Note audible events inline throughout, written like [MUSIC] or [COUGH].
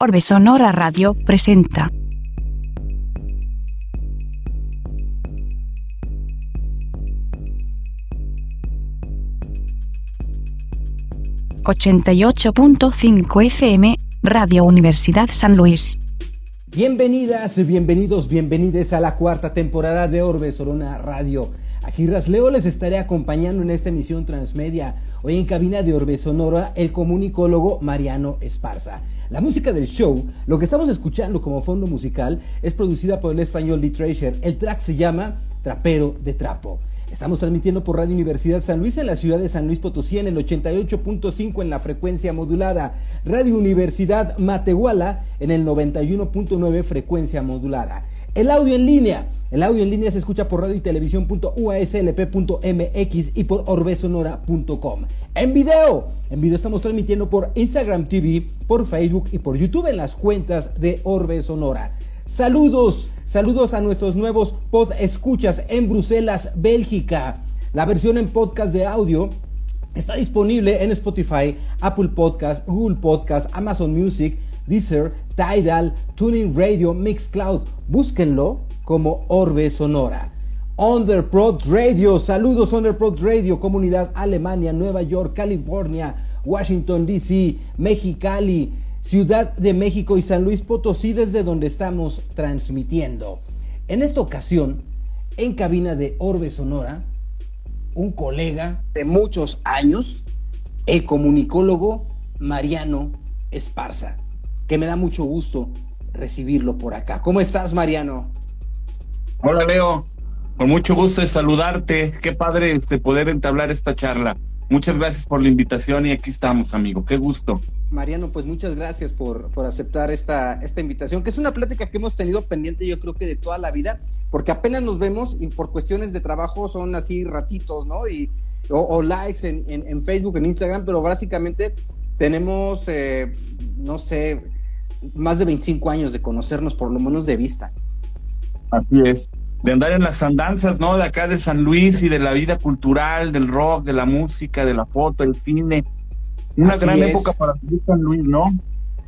Orbe Sonora Radio presenta. ...88.5 FM, Radio Universidad San Luis. Bienvenidas, bienvenidos, bienvenides a la cuarta temporada de Orbe Sonora Radio. Aquí Rasleo les estaré acompañando en esta emisión transmedia. Hoy en cabina de Orbe Sonora, el comunicólogo Mariano Esparza. La música del show, lo que estamos escuchando como fondo musical, es producida por el español Lee Treasure. El track se llama Trapero de Trapo. Estamos transmitiendo por Radio Universidad San Luis en la ciudad de San Luis Potosí en el 88.5 en la frecuencia modulada. Radio Universidad Matehuala en el 91.9 frecuencia modulada. El audio en línea. El audio en línea se escucha por radio y televisión.uaslp.mx y por orbesonora.com. En video. En video estamos transmitiendo por Instagram TV, por Facebook y por YouTube en las cuentas de Orbe Sonora. Saludos. Saludos a nuestros nuevos pod escuchas en Bruselas, Bélgica. La versión en podcast de audio está disponible en Spotify, Apple Podcast, Google Podcast, Amazon Music, Deezer, Tidal, Tuning Radio, Mixcloud. Búsquenlo como Orbe Sonora. Underprod Radio, saludos Underprod Radio, comunidad Alemania, Nueva York, California, Washington DC, Mexicali. Ciudad de México y San Luis Potosí, desde donde estamos transmitiendo. En esta ocasión, en cabina de Orbe Sonora, un colega de muchos años, el comunicólogo Mariano Esparza, que me da mucho gusto recibirlo por acá. ¿Cómo estás, Mariano? Hola, Leo. Con mucho gusto de saludarte. Qué padre este poder entablar esta charla. Muchas gracias por la invitación y aquí estamos, amigo. Qué gusto. Mariano, pues muchas gracias por, por aceptar esta, esta invitación, que es una plática que hemos tenido pendiente yo creo que de toda la vida, porque apenas nos vemos y por cuestiones de trabajo son así ratitos, ¿no? Y, o, likes en, en, Facebook, en Instagram, pero básicamente tenemos, eh, no sé, más de 25 años de conocernos, por lo menos de vista. Así es de andar en las andanzas, ¿no? De acá de San Luis y de la vida cultural, del rock, de la música, de la foto, el cine. Una gran época para San Luis, ¿no?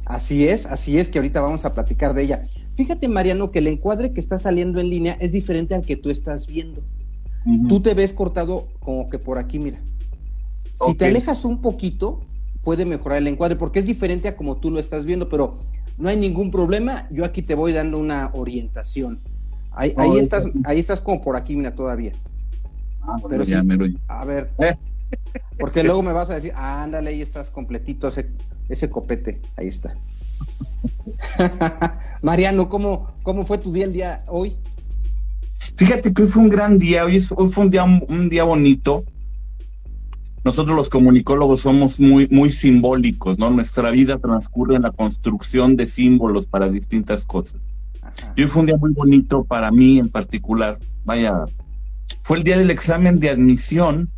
Así es, así es que ahorita vamos a platicar de ella. Fíjate, Mariano, que el encuadre que está saliendo en línea es diferente al que tú estás viendo. Tú te ves cortado como que por aquí, mira. Si te alejas un poquito, puede mejorar el encuadre, porque es diferente a como tú lo estás viendo, pero no hay ningún problema. Yo aquí te voy dando una orientación. Ahí, estás, ahí estás como por aquí, mira, todavía. Ah, Pero ya lo... A ver. Porque luego me vas a decir, ándale, ahí estás completito ese, ese copete. Ahí está. [LAUGHS] Mariano, ¿cómo, ¿cómo fue tu día el día hoy? Fíjate que hoy fue un gran día, hoy, hoy fue un día, un día bonito. Nosotros los comunicólogos somos muy, muy simbólicos, ¿no? Nuestra vida transcurre en la construcción de símbolos para distintas cosas. Y hoy fue un día muy bonito para mí en particular. Vaya, fue el día del examen de admisión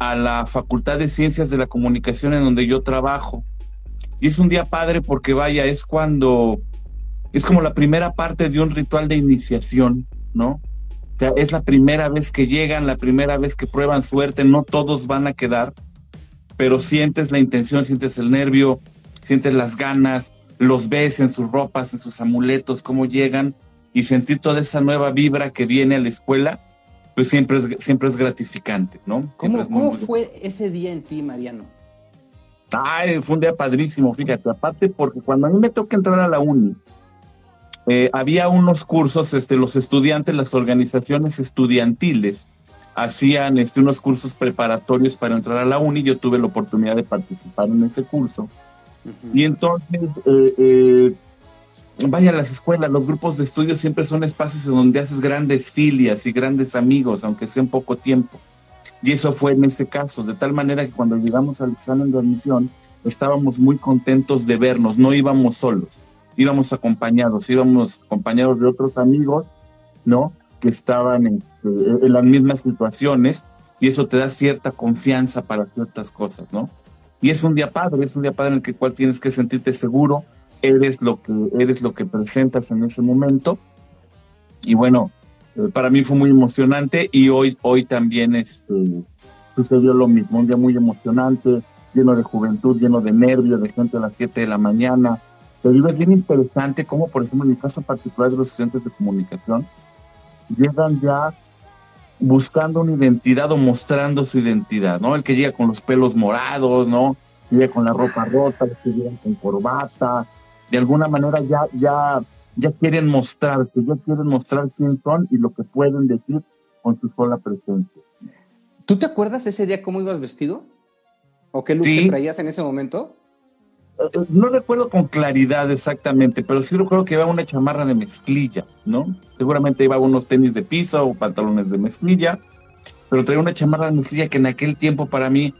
a la Facultad de Ciencias de la Comunicación en donde yo trabajo. Y es un día padre porque vaya, es cuando es como la primera parte de un ritual de iniciación, ¿no? O sea, es la primera vez que llegan, la primera vez que prueban suerte, no todos van a quedar, pero sientes la intención, sientes el nervio, sientes las ganas, los ves en sus ropas, en sus amuletos, cómo llegan y sentir toda esa nueva vibra que viene a la escuela, pues siempre es, siempre es gratificante, ¿no? ¿Cómo, fue ese día en ti, Mariano? Ay, fue un día padrísimo, fíjate, aparte porque cuando a mí me toca entrar a la uni, eh, había unos cursos, este, los estudiantes, las organizaciones estudiantiles hacían este, unos cursos preparatorios para entrar a la uni, yo tuve la oportunidad de participar en ese curso. Y entonces, eh, eh, vaya a las escuelas, los grupos de estudio siempre son espacios en donde haces grandes filias y grandes amigos, aunque sea en poco tiempo. Y eso fue en ese caso, de tal manera que cuando llegamos al examen de admisión, estábamos muy contentos de vernos, no íbamos solos, íbamos acompañados, íbamos acompañados de otros amigos, ¿no? Que estaban en, eh, en las mismas situaciones y eso te da cierta confianza para ciertas cosas, ¿no? Y es un día padre, es un día padre en el que cual tienes que sentirte seguro, eres lo que eres lo que presentas en ese momento. Y bueno, eh, para mí fue muy emocionante y hoy hoy también este sucedió lo mismo, un día muy emocionante, lleno de juventud, lleno de nervios, de gente a las 7 de la mañana, Te digo, es bien interesante cómo, por ejemplo, en el caso particular de los estudiantes de comunicación, llegan ya buscando una identidad o mostrando su identidad, ¿no? El que llega con los pelos morados, ¿no? Llega con la ropa rota, el que llega con corbata, de alguna manera ya, ya, ya quieren mostrarse, ya quieren mostrar quién son y lo que pueden decir con su sola presencia. ¿Tú te acuerdas ese día cómo ibas vestido? ¿O qué look traías en ese momento? No recuerdo con claridad exactamente, pero sí recuerdo que iba una chamarra de mezclilla, ¿no? Seguramente iba unos tenis de piso o pantalones de mezclilla, pero traía una chamarra de mezclilla que en aquel tiempo para mí,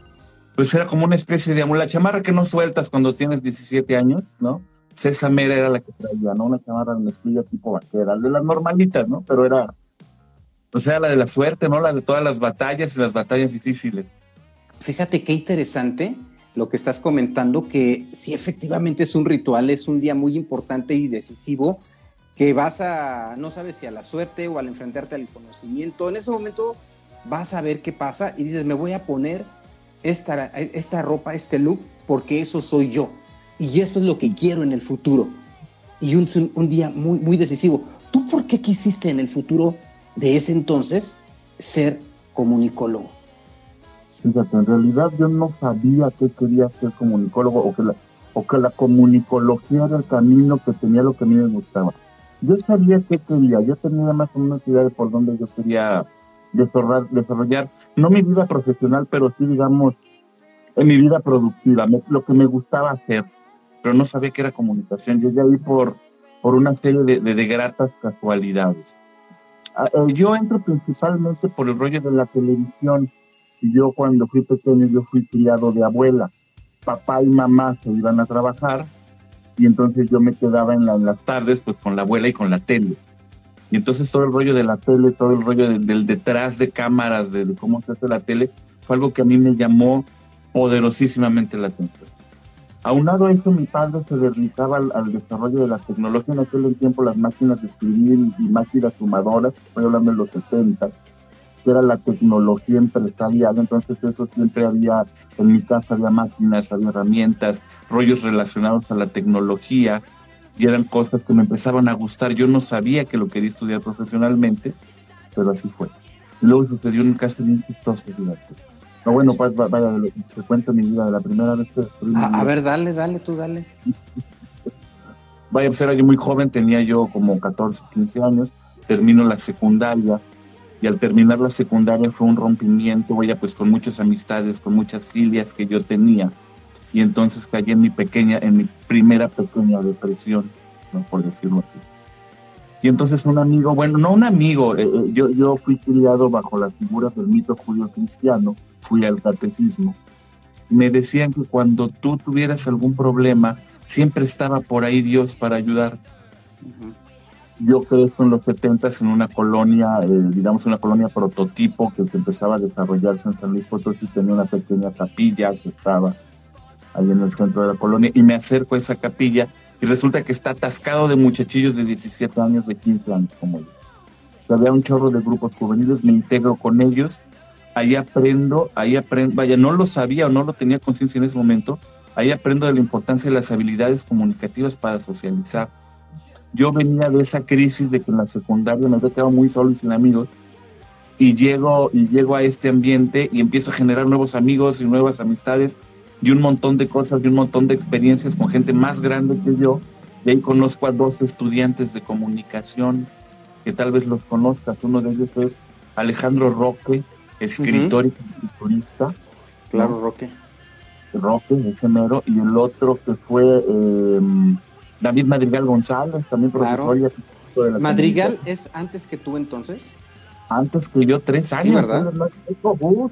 pues era como una especie de la chamarra que no sueltas cuando tienes 17 años, ¿no? Pues esa mera era la que traía, ¿no? Una chamarra de mezclilla tipo vaquera, de las normalitas, ¿no? Pero era, o sea, la de la suerte, ¿no? La de todas las batallas y las batallas difíciles. Fíjate qué interesante lo que estás comentando, que sí efectivamente es un ritual, es un día muy importante y decisivo, que vas a, no sabes si a la suerte o al enfrentarte al conocimiento, en ese momento vas a ver qué pasa y dices, me voy a poner esta, esta ropa, este look, porque eso soy yo. Y esto es lo que quiero en el futuro. Y un, un día muy, muy decisivo. ¿Tú por qué quisiste en el futuro de ese entonces ser comunicólogo? Fíjate, en realidad yo no sabía que quería ser comunicólogo o que la, o que la comunicología era el camino que tenía lo que a mí me gustaba. Yo sabía qué quería, yo tenía más o menos idea de por dónde yo quería desarrollar, desarrollar no mi vida profesional, pero sí, digamos, en mi vida productiva, lo que me gustaba hacer, pero no sabía que era comunicación. Yo ya ahí por, por una serie de, de, de gratas casualidades. Ah, eh, yo entro principalmente por el rollo de la televisión yo cuando fui pequeño, yo fui criado de abuela. Papá y mamá se iban a trabajar y entonces yo me quedaba en, las tardes pues con la abuela y con la tele. Y entonces todo el rollo de la tele, todo el rollo del detrás de cámaras, de, cómo se hace la tele, fue algo que a mí me llamó poderosísimamente la atención. Aunado a eso, mi padre se dedicaba al, desarrollo de la tecnología. En aquel tiempo las máquinas de escribir y máquinas sumadoras, estoy hablando de los 70, que era la tecnología empresarial, entonces eso siempre había, en mi casa había máquinas, había herramientas, rollos relacionados a la tecnología, y eran cosas que me empezaban a gustar. Yo no sabía que lo quería estudiar profesionalmente, pero así fue. Y luego sucedió un caso bien chistoso, fíjate. No, bueno, pues vaya, te cuento mi vida de la primera vez que... A, a ver, dale, dale, tú dale. [LAUGHS] vaya, pues era yo muy joven, tenía yo como 14, 15 años, termino la secundaria, y al terminar la secundaria fue un rompimiento, vaya, pues con muchas amistades, con muchas filias que yo tenía. Y entonces caí en mi pequeña, en mi primera pequeña depresión, ¿no? por decirlo así. Y entonces un amigo, bueno, no un amigo, eh, eh, yo, yo fui criado bajo las figuras del mito judío cristiano, fui al catecismo. Me decían que cuando tú tuvieras algún problema, siempre estaba por ahí Dios para ayudarte yo crezco en los 70 en una colonia, eh, digamos una colonia prototipo que, empezaba a desarrollarse en San Luis Potosí, tenía una pequeña capilla que estaba ahí en el centro de la colonia y me acerco a esa capilla y resulta que está atascado de muchachillos de 17 años, de 15 años como yo. había un chorro de grupos juveniles, me integro con ellos, ahí aprendo, ahí aprendo, vaya, no lo sabía o no lo tenía conciencia en ese momento, ahí aprendo de la importancia de las habilidades comunicativas para socializar yo venía de esa crisis de que en la secundaria me había quedado muy solo y sin amigos y llego y llego a este ambiente y empiezo a generar nuevos amigos y nuevas amistades y un montón de cosas y un montón de experiencias con gente más grande que yo. Y ahí conozco a dos estudiantes de comunicación que tal vez los conozcas. Uno de ellos es Alejandro Roque, escritor y culturista. Claro, Roque. Roque, ese mero. Y el otro que fue eh, David Madrigal González, también profesor. Claro. ¿Madrigal es antes que tú entonces? Antes que yo, tres años. ¿verdad? Uh,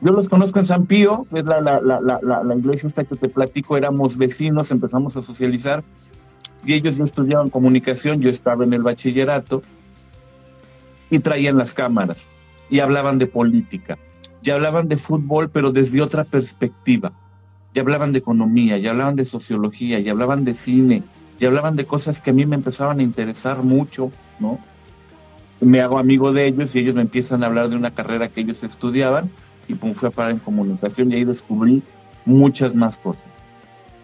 yo los conozco en San Pío, es la, la, la, la, iglesia esta que te platico, éramos vecinos, empezamos a socializar y ellos ya estudiaban comunicación, yo estaba en el bachillerato y traían las cámaras y hablaban de política y hablaban de fútbol, pero desde otra perspectiva ya hablaban de economía, ya hablaban de sociología, ya hablaban de cine, ya hablaban de cosas que a mí me empezaban a interesar mucho, ¿no? Me hago amigo de ellos y ellos me empiezan a hablar de una carrera que ellos estudiaban y pum, fui a parar en comunicación y ahí descubrí muchas más cosas.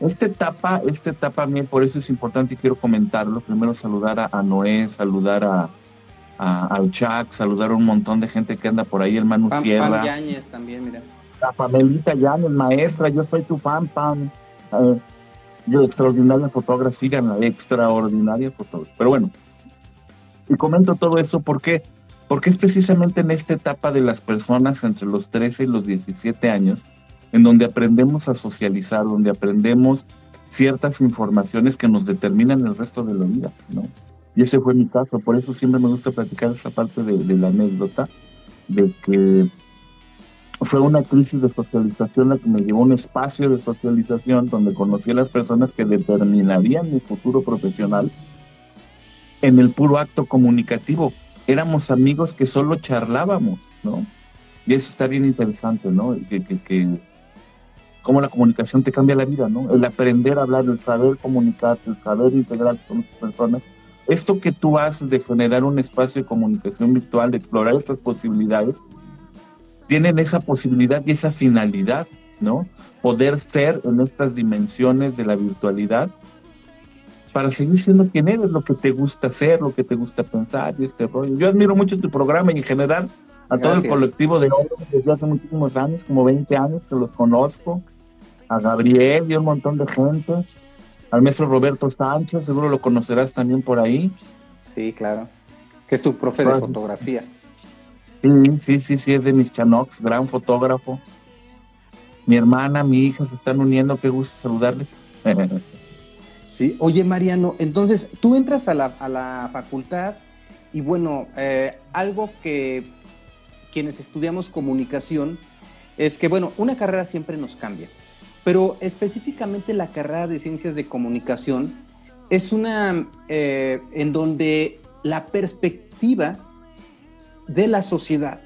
Esta etapa, esta etapa a mí por eso es importante y quiero comentarlo. Primero saludar a, Noé, saludar a, al Chuck, saludar a un montón de gente que anda por ahí, el Manu Pam, Sierra. Pam Yáñez también, mira. La Pamelita Yáñez, maestra, yo soy tu fan, Pam. Yo, extraordinaria fotógrafa, la extraordinaria fotógrafa. Pero bueno, y comento todo eso porque, porque es precisamente en esta etapa de las personas entre los 13 y los 17 años en donde aprendemos a socializar, donde aprendemos ciertas informaciones que nos determinan el resto de la vida, ¿no? Y ese fue mi caso, por eso siempre me gusta platicar esa parte de, la anécdota, de que fue una crisis de socialización la que me llevó a un espacio de socialización donde conocí a las personas que determinarían mi futuro profesional en el puro acto comunicativo. Éramos amigos que solo charlábamos, ¿no? Y eso está bien interesante, ¿no? Que, que, que cómo la comunicación te cambia la vida, ¿no? El aprender a hablar, el saber comunicarte, el saber integrarte con otras personas. Esto que tú haces de generar un espacio de comunicación virtual, de explorar estas posibilidades, tienen esa posibilidad y esa finalidad, ¿no? Poder ser en estas dimensiones de la virtualidad para seguir siendo quien eres, lo que te gusta hacer, lo que te gusta pensar y este rollo. Yo admiro mucho tu programa y en general a todo el colectivo de hombres desde hace muchísimos años, como 20 años que los conozco, a Gabriel y un montón de gente, al maestro Roberto Sánchez, seguro lo conocerás también por ahí. Sí, claro. Que es tu profe de fotografía. Sí, sí, sí, es de mis Chanox, gran fotógrafo. Mi hermana, mi hija se están uniendo, qué gusto saludarles. [LAUGHS] sí, oye Mariano, entonces tú entras a la, a la facultad y bueno, eh, algo que quienes estudiamos comunicación es que, bueno, una carrera siempre nos cambia, pero específicamente la carrera de ciencias de comunicación es una eh, en donde la perspectiva de la sociedad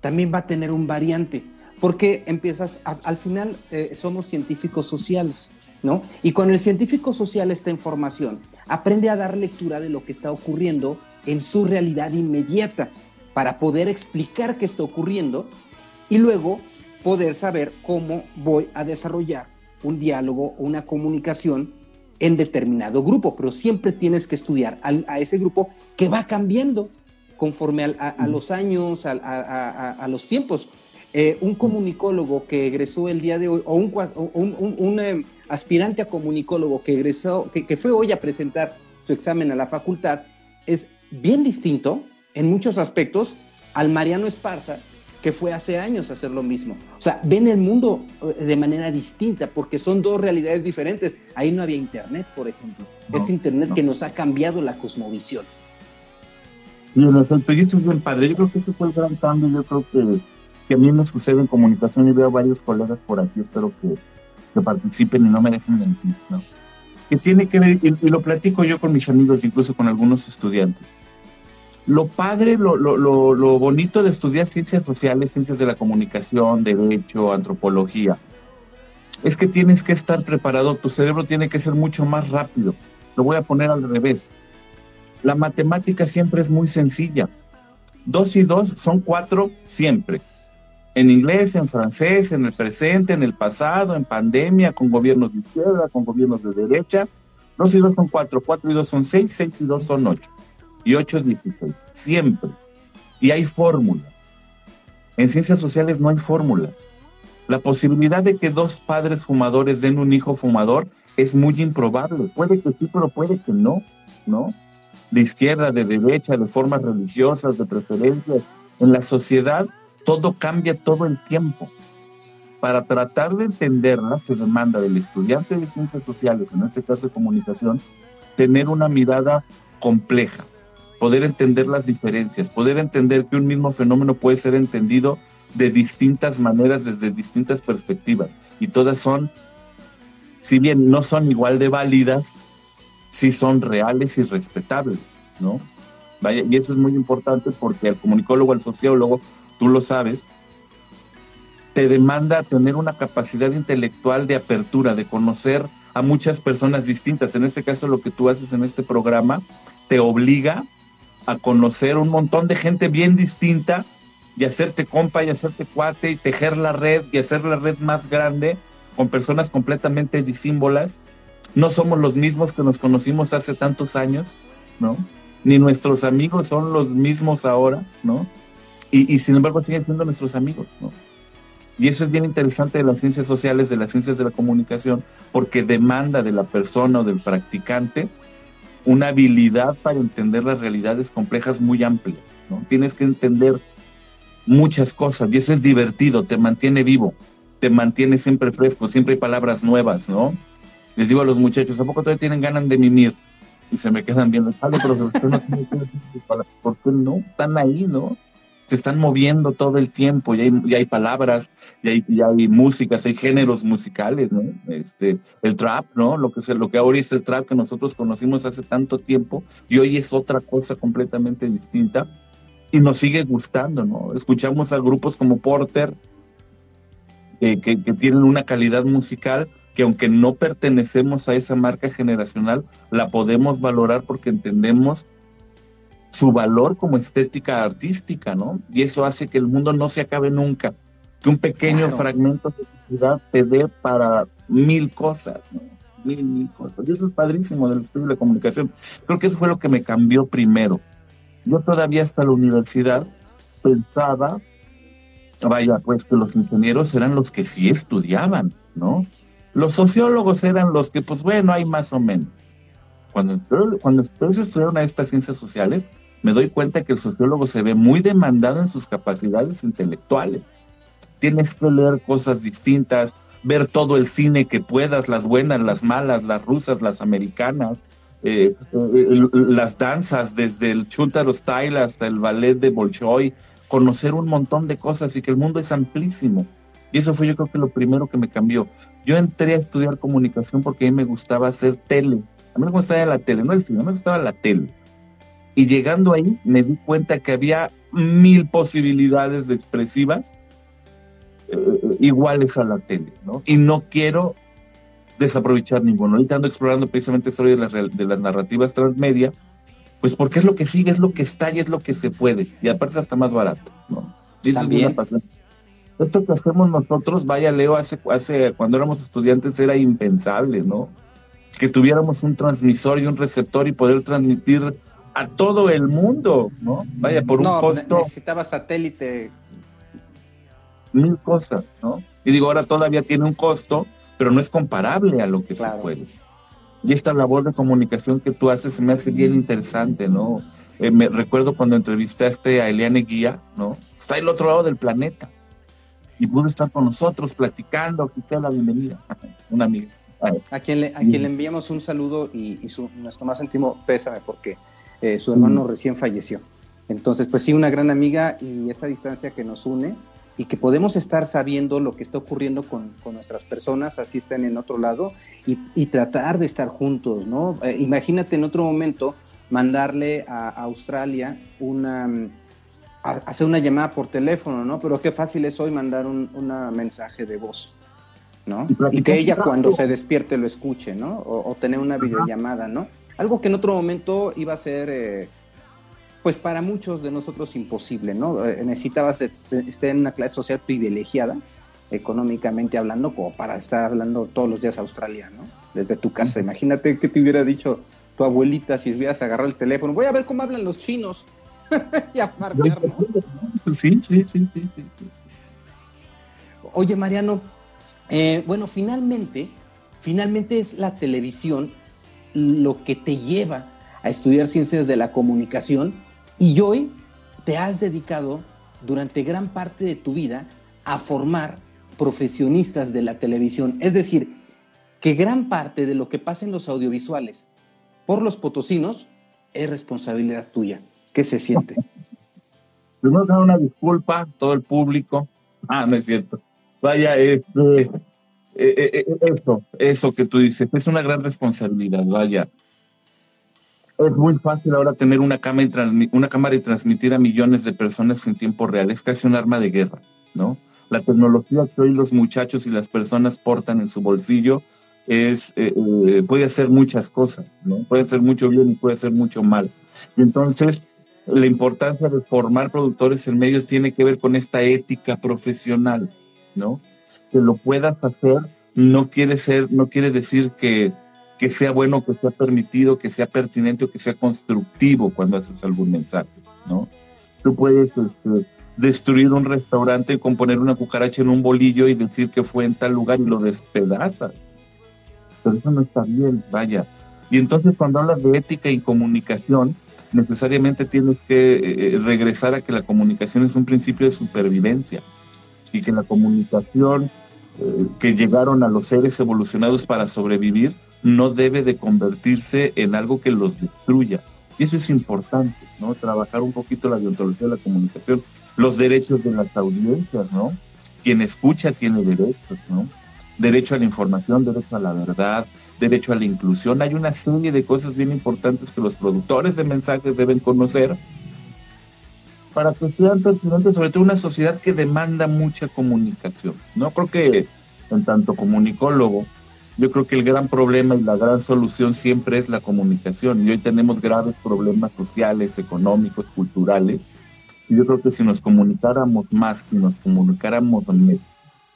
también va a tener un variante, porque empiezas, al final eh, somos científicos sociales, ¿no? Y cuando el científico social está en formación, aprende a dar lectura de lo que está ocurriendo en su realidad inmediata para poder explicar qué está ocurriendo y luego poder saber cómo voy a desarrollar un diálogo o una comunicación en determinado grupo, pero siempre tienes que estudiar a, ese grupo que va cambiando conforme a, los años, a, los tiempos. Eh, un comunicólogo que egresó el día de hoy, o un, eh, aspirante a comunicólogo que egresó, que fue hoy a presentar su examen a la facultad, es bien distinto en muchos aspectos al Mariano Esparza, que fue hace años a hacer lo mismo. O sea, ven el mundo eh, de manera distinta porque son dos realidades diferentes. Ahí no había internet, por ejemplo. este internet que nos ha cambiado la cosmovisión. Y los proyectos bien padre. Yo creo que ese fue el gran cambio. Yo creo que, que a mí me sucede en comunicación y veo a varios colegas por aquí. Espero que, que participen y no me dejen mentir. ¿no? Que tiene que ver, y lo platico yo con mis amigos, incluso con algunos estudiantes lo padre, lo, lo, lo, bonito de estudiar ciencias sociales, ciencias de la comunicación, derecho, antropología, es que tienes que estar preparado, tu cerebro tiene que ser mucho más rápido. Lo voy a poner al revés. La matemática siempre es muy sencilla. Dos y dos son cuatro siempre. En inglés, en francés, en el presente, en el pasado, en pandemia, con gobiernos de izquierda, con gobiernos de derecha. Dos y dos son cuatro, cuatro y dos son seis, seis y dos son ocho y 8 es 16. Siempre. Y hay fórmulas. En ciencias sociales no hay fórmulas. La posibilidad de que dos padres fumadores den un hijo fumador es muy improbable. Puede que sí, pero puede que no, ¿no? De izquierda, de derecha, de formas religiosas, de preferencias. En la sociedad todo cambia todo el tiempo. Para tratar de entenderla se demanda del estudiante de ciencias sociales, en este caso de comunicación, tener una mirada compleja, poder entender las diferencias, poder entender que un mismo fenómeno puede ser entendido de distintas maneras, desde distintas perspectivas, y todas son, si bien no son igual de válidas, sí son reales y respetables, ¿no? Vaya, y eso es muy importante porque el comunicólogo, el sociólogo, tú lo sabes, te demanda tener una capacidad intelectual de apertura, de conocer a muchas personas distintas. En este caso, lo que tú haces en este programa te obliga a conocer un montón de gente bien distinta y hacerte compa y hacerte cuate y tejer la red y hacer la red más grande con personas completamente disímbolas. No somos los mismos que nos conocimos hace tantos años, ¿no? Ni nuestros amigos son los mismos ahora, ¿no? Y, sin embargo siguen siendo nuestros amigos, ¿no? Y eso es bien interesante de las ciencias sociales, de las ciencias de la comunicación, porque demanda de la persona o del practicante una habilidad para entender las realidades complejas muy amplias. ¿no? Tienes que entender muchas cosas y eso es divertido, te mantiene vivo, te mantiene siempre fresco, siempre hay palabras nuevas, ¿no? Les digo a los muchachos, ¿a poco todavía tienen ganas de mimir? Y se me quedan viendo, pero usted no ¿por qué no? Están ahí, ¿no? se están moviendo todo el tiempo, y hay, y hay palabras, y hay, y hay músicas, hay géneros musicales, ¿no? Este, el trap, ¿no? Lo que, es, lo que ahora es el trap que nosotros conocimos hace tanto tiempo, y hoy es otra cosa completamente distinta, y nos sigue gustando, ¿no? Escuchamos a grupos como Porter, que, que, que tienen una calidad musical que aunque no pertenecemos a esa marca generacional, la podemos valorar porque entendemos su valor como estética artística, ¿no? Y eso hace que el mundo no se acabe nunca, que un pequeño fragmento de ciudad te dé para mil cosas, ¿no? Mil, mil cosas. Y eso es padrísimo del estudio de la comunicación. Creo que eso fue lo que me cambió primero. Yo todavía hasta la universidad pensaba, vaya, pues que los ingenieros eran los que sí estudiaban, ¿no? Los sociólogos eran los que, pues bueno, hay más o menos. Cuando, cuando ustedes estudiaron estas ciencias sociales, me doy cuenta que el sociólogo se ve muy demandado en sus capacidades intelectuales. Tienes que leer cosas distintas, ver todo el cine que puedas, las buenas, las malas, las rusas, las americanas, eh, eh, las danzas, desde el Chuntaro Style hasta el ballet de Bolshoi, conocer un montón de cosas y que el mundo es amplísimo. Y eso fue yo creo que lo primero que me cambió. Yo entré a estudiar comunicación porque a mí me gustaba hacer tele. A mí me gustaba la tele, no el cine, me gustaba la tele. Y llegando ahí me di cuenta que había mil posibilidades de expresivas eh, iguales a la tele, ¿no? Y no quiero desaprovechar ninguno. Ahorita ando explorando precisamente esto de las, de las narrativas transmedia, pues porque es lo que sigue, es lo que está y es lo que se puede. Y aparte está más barato, ¿no? Y eso es una pasión. Esto que hacemos nosotros, vaya Leo, hace, hace cuando éramos estudiantes era impensable, ¿no? Que tuviéramos un transmisor y un receptor y poder transmitir a todo el mundo, ¿no? Vaya, por un costo. Necesitaba satélite. Mil cosas, ¿no? Y digo, ahora todavía tiene un costo, pero no es comparable a lo que se puede. Y esta labor de comunicación que tú haces se me hace bien interesante, ¿no? Eh, me recuerdo cuando entrevistaste a Eliane Guía, ¿no? Está al otro lado del planeta. Y pudo estar con nosotros platicando, aquí te la bienvenida, [LAUGHS] una amiga. A, quien le, a quien le enviamos un saludo y, y su, nuestro más íntimo pésame porque eh, su hermano recién falleció. Entonces, pues sí, una gran amiga y esa distancia que nos une y que podemos estar sabiendo lo que está ocurriendo con, con nuestras personas, así estén en otro lado, y, y tratar de estar juntos, ¿no? Eh, imagínate en otro momento mandarle a, Australia una, a, hacer una llamada por teléfono, ¿no? Pero qué fácil es hoy mandar un una mensaje de voz, ¿no? Y, que ella cuando se despierte lo escuche, ¿no? O, o tener una videollamada, ¿no? Algo que en otro momento iba a ser, eh, pues para muchos de nosotros imposible, ¿no? Eh, necesitabas estar en una clase social privilegiada, económicamente hablando, como para estar hablando todos los días australiano, desde tu casa. Imagínate que te hubiera dicho tu abuelita si hubieras agarrado el teléfono. Voy a ver cómo hablan los chinos. [LAUGHS] y a marcar, sí, sí, sí, sí, sí, Oye, Mariano, eh, bueno, finalmente, finalmente es la televisión lo que te lleva a estudiar ciencias de la comunicación y hoy te has dedicado durante gran parte de tu vida a formar profesionistas de la televisión. Es decir, que gran parte de lo que pasa en los audiovisuales por los potosinos es responsabilidad tuya. ¿Qué se siente? Primero dar una disculpa todo el público. Ah, no es cierto. Vaya, eh, eh, eh, eso, eso que tú dices, es una gran responsabilidad, vaya. Es muy fácil ahora tener una cámara, y transmitir a millones de personas en tiempo real. Es casi un arma de guerra, ¿no? La tecnología que hoy los muchachos y las personas portan en su bolsillo es, puede hacer muchas cosas, ¿no? Puede hacer mucho bien y puede hacer mucho mal. Y entonces, la importancia de formar productores en medios tiene que ver con esta ética profesional, ¿no? que lo puedas hacer no quiere ser, no quiere decir que, que sea bueno, que sea permitido, que sea pertinente o que sea constructivo cuando haces algún mensaje, ¿no? Tú puedes este, destruir un restaurante con poner una cucaracha en un bolillo y decir que fue en tal lugar y lo despedazas. Pero eso no está bien, vaya. Y entonces cuando hablas de ética y comunicación, necesariamente tienes que eh, regresar a que la comunicación es un principio de supervivencia y que la comunicación eh, que llegaron a los seres evolucionados para sobrevivir no debe de convertirse en algo que los destruya. Y eso es importante, ¿no? Trabajar un poquito la deontología de la comunicación, los derechos de las audiencias, ¿no? Quien escucha tiene derechos, ¿no? Derecho a la información, derecho a la verdad, derecho a la inclusión. Hay una serie de cosas bien importantes que los productores de mensajes deben conocer para que sean pertinentes, sobre todo una sociedad que demanda mucha comunicación. No creo que en tanto comunicólogo, yo creo que el gran problema y la gran solución siempre es la comunicación. Y hoy tenemos graves problemas sociales, económicos, culturales. Y yo creo que si nos comunicáramos más, si nos comunicáramos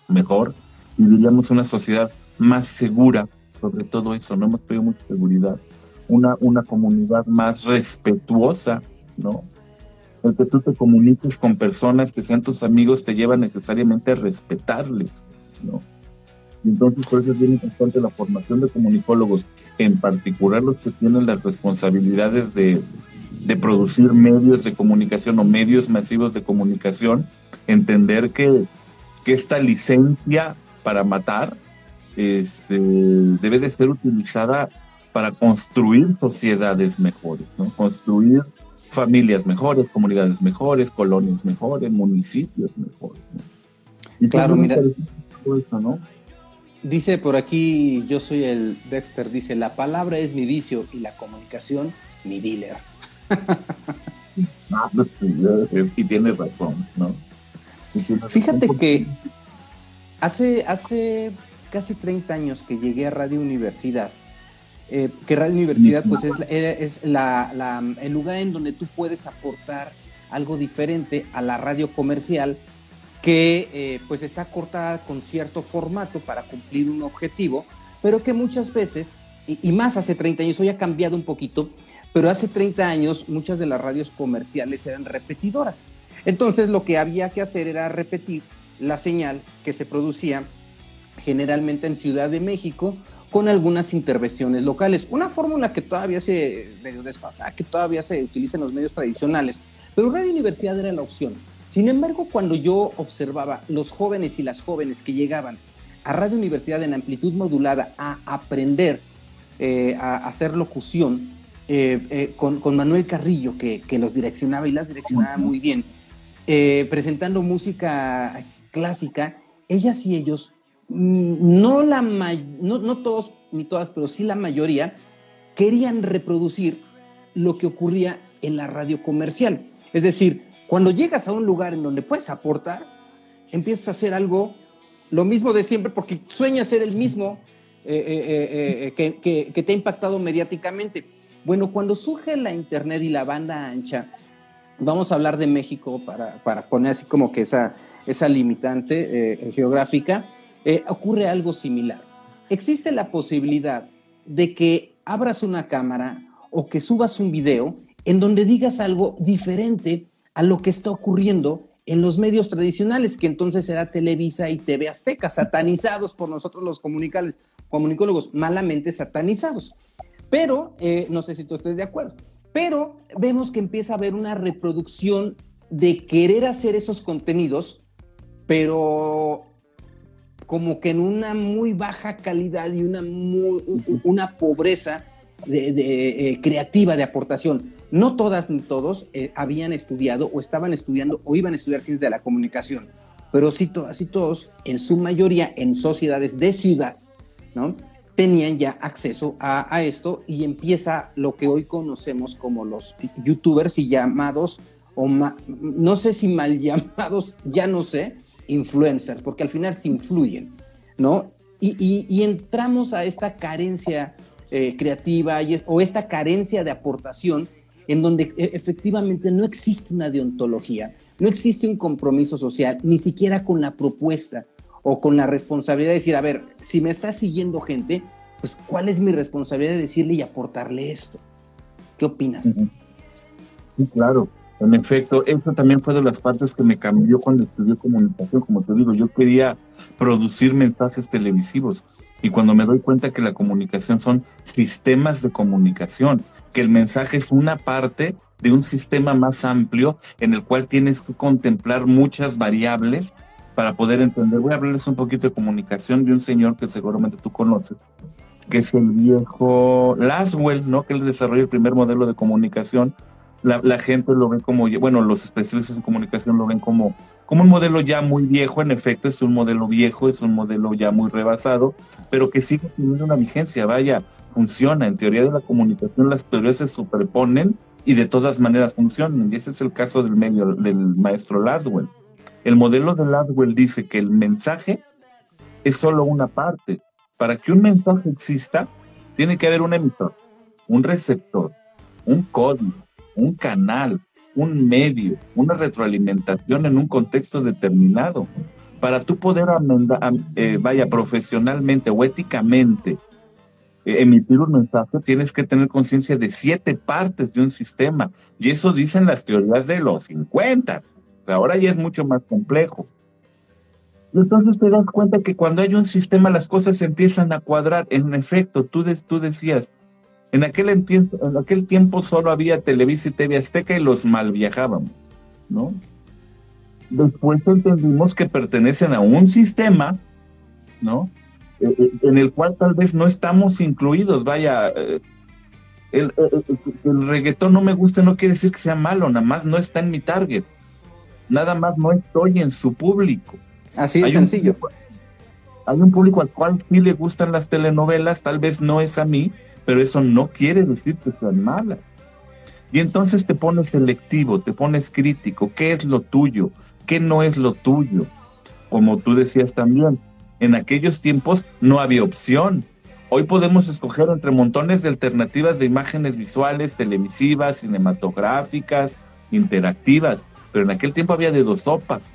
mejor, viviríamos una sociedad más segura, sobre todo eso, no hemos pedido mucha seguridad, una, una comunidad más respetuosa, ¿no? El que tú te comuniques con personas que sean tus amigos te lleva necesariamente a respetarles, ¿no? Entonces por eso es bien importante la formación de comunicólogos, en particular los que tienen las responsabilidades de, de producir medios de comunicación o medios masivos de comunicación, entender que, que esta licencia para matar este, debe de ser utilizada para construir sociedades mejores, ¿no? construir familias mejores, comunidades mejores, colonias mejores, municipios mejores. Y claro, mira. ¿no? Dice por aquí, yo soy el Dexter, dice, la palabra es mi vicio y la comunicación mi dealer. Ah, pues, y tienes razón, ¿no? Fíjate que hace, hace casi 30 años que llegué a Radio Universidad, eh, que Radio Universidad pues es, es la, el lugar en donde tú puedes aportar algo diferente a la radio comercial que eh, pues está cortada con cierto formato para cumplir un objetivo, pero que muchas veces, y, y, más hace 30 años, hoy ha cambiado un poquito, pero hace 30 años muchas de las radios comerciales eran repetidoras. Entonces lo que había que hacer era repetir la señal que se producía generalmente en Ciudad de México, con algunas intervenciones locales. Una fórmula que todavía se medio desfasa, que todavía se utiliza en los medios tradicionales, pero Radio Universidad era la opción. Sin embargo, cuando yo observaba los jóvenes y las jóvenes que llegaban a Radio Universidad en amplitud modulada a aprender eh, a hacer locución eh, eh, con, con, Manuel Carrillo, que, que, los direccionaba y las direccionaba muy bien, presentando música clásica, ellas y ellos no, la no, no todos ni todas, pero sí la mayoría, querían reproducir lo que ocurría en la radio comercial. Es decir, cuando llegas a un lugar en donde puedes aportar, empiezas a hacer algo, lo mismo de siempre, porque sueñas ser el mismo eh, eh, eh, que, que, te ha impactado mediáticamente. Bueno, cuando surge la Internet y la banda ancha, vamos a hablar de México para, para poner así como que esa, esa limitante geográfica, eh, ocurre algo similar. Existe la posibilidad de que abras una cámara o que subas un video en donde digas algo diferente a lo que está ocurriendo en los medios tradicionales, que entonces será Televisa y TV Azteca, satanizados por nosotros los comunicólogos, malamente satanizados. Pero, eh, no sé si tú estés de acuerdo, pero vemos que empieza a haber una reproducción de querer hacer esos contenidos, pero como que en una muy baja calidad y una, una pobreza de, eh, creativa de aportación. No todas ni todos eh, habían estudiado o estaban estudiando o iban a estudiar ciencias de la comunicación, pero sí todas y todos, en su mayoría en sociedades de ciudad, ¿no? tenían ya acceso a, a esto y empieza lo que hoy conocemos como los youtubers y llamados, o no sé si mal [LAUGHS] llamados, ya no sé, influencers, porque al final se influyen, ¿no? Y, entramos a esta carencia eh, creativa y o esta carencia de aportación en donde e, efectivamente no existe una deontología, no existe un compromiso social, ni siquiera con la propuesta o con la responsabilidad de decir, a ver, si me está siguiendo gente, pues ¿cuál es mi responsabilidad de decirle y aportarle esto? ¿Qué opinas? Sí, claro. En efecto, eso también fue de las partes que me cambió cuando estudié comunicación. Como te digo, yo quería producir mensajes televisivos. Y cuando me doy cuenta que la comunicación son sistemas de comunicación, que el mensaje es una parte de un sistema más amplio en el cual tienes que contemplar muchas variables para poder entender. Voy a hablarles un poquito de comunicación de un señor que seguramente tú conoces, que es el viejo Laswell, ¿no? Que él desarrolló el primer modelo de comunicación la, gente lo ve como, bueno, los especialistas en comunicación lo ven como, como un modelo ya muy viejo, en efecto es un modelo viejo, es un modelo ya muy rebasado, pero que sigue teniendo una vigencia, vaya, funciona. En teoría de la comunicación las teorías se superponen y de todas maneras funcionan. Y ese es el caso del, medio, del maestro Laswell. El modelo de Laswell dice que el mensaje es solo una parte. Para que un mensaje exista, tiene que haber un emisor, un receptor, un código, un canal, un medio, una retroalimentación en un contexto determinado. Para tú poder eh, vaya, profesionalmente o éticamente eh, emitir un mensaje, tienes que tener conciencia de siete partes de un sistema. Y eso dicen las teorías de los 50. ahora ya es mucho más complejo. Y entonces te das cuenta que cuando hay un sistema las cosas empiezan a cuadrar. En efecto, tú, tú decías, en aquel, en aquel tiempo solo había Televisa y TV Azteca y los mal viajábamos, ¿no? Después entendimos que pertenecen a un sistema, ¿no? Eh, eh, en el cual tal vez no estamos incluidos. Vaya, eh, el, el, reggaetón no me gusta, no quiere decir que sea malo, nada más no está en mi target. Nada más no estoy en su público. Así de sencillo. hay un público al cual sí le gustan las telenovelas, tal vez no es a mí, pero eso no quiere decir que sean malas. Y entonces te pones selectivo, te pones crítico, ¿qué es lo tuyo? ¿Qué no es lo tuyo? Como tú decías también, en aquellos tiempos no había opción. Hoy podemos escoger entre montones de alternativas de imágenes visuales, televisivas, cinematográficas, interactivas, pero en aquel tiempo había de dos sopas.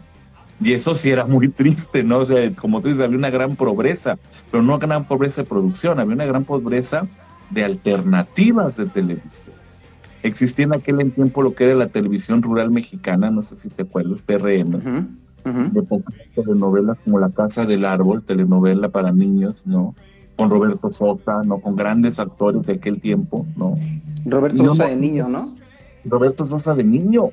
Y eso sí era muy triste, ¿no? O sea, como tú dices, había una gran pobreza, pero no gran pobreza de producción, había una gran pobreza de alternativas de televisión. Existía en aquel tiempo lo que era la televisión rural mexicana, no sé si te acuerdas, TRM, de pocas telenovelas como La Casa del Árbol, telenovela para niños, ¿no? Con Roberto Sosa, ¿no? Con grandes actores de aquel tiempo, ¿no? Roberto Sosa de niño, ¿no? Roberto Sosa de niño.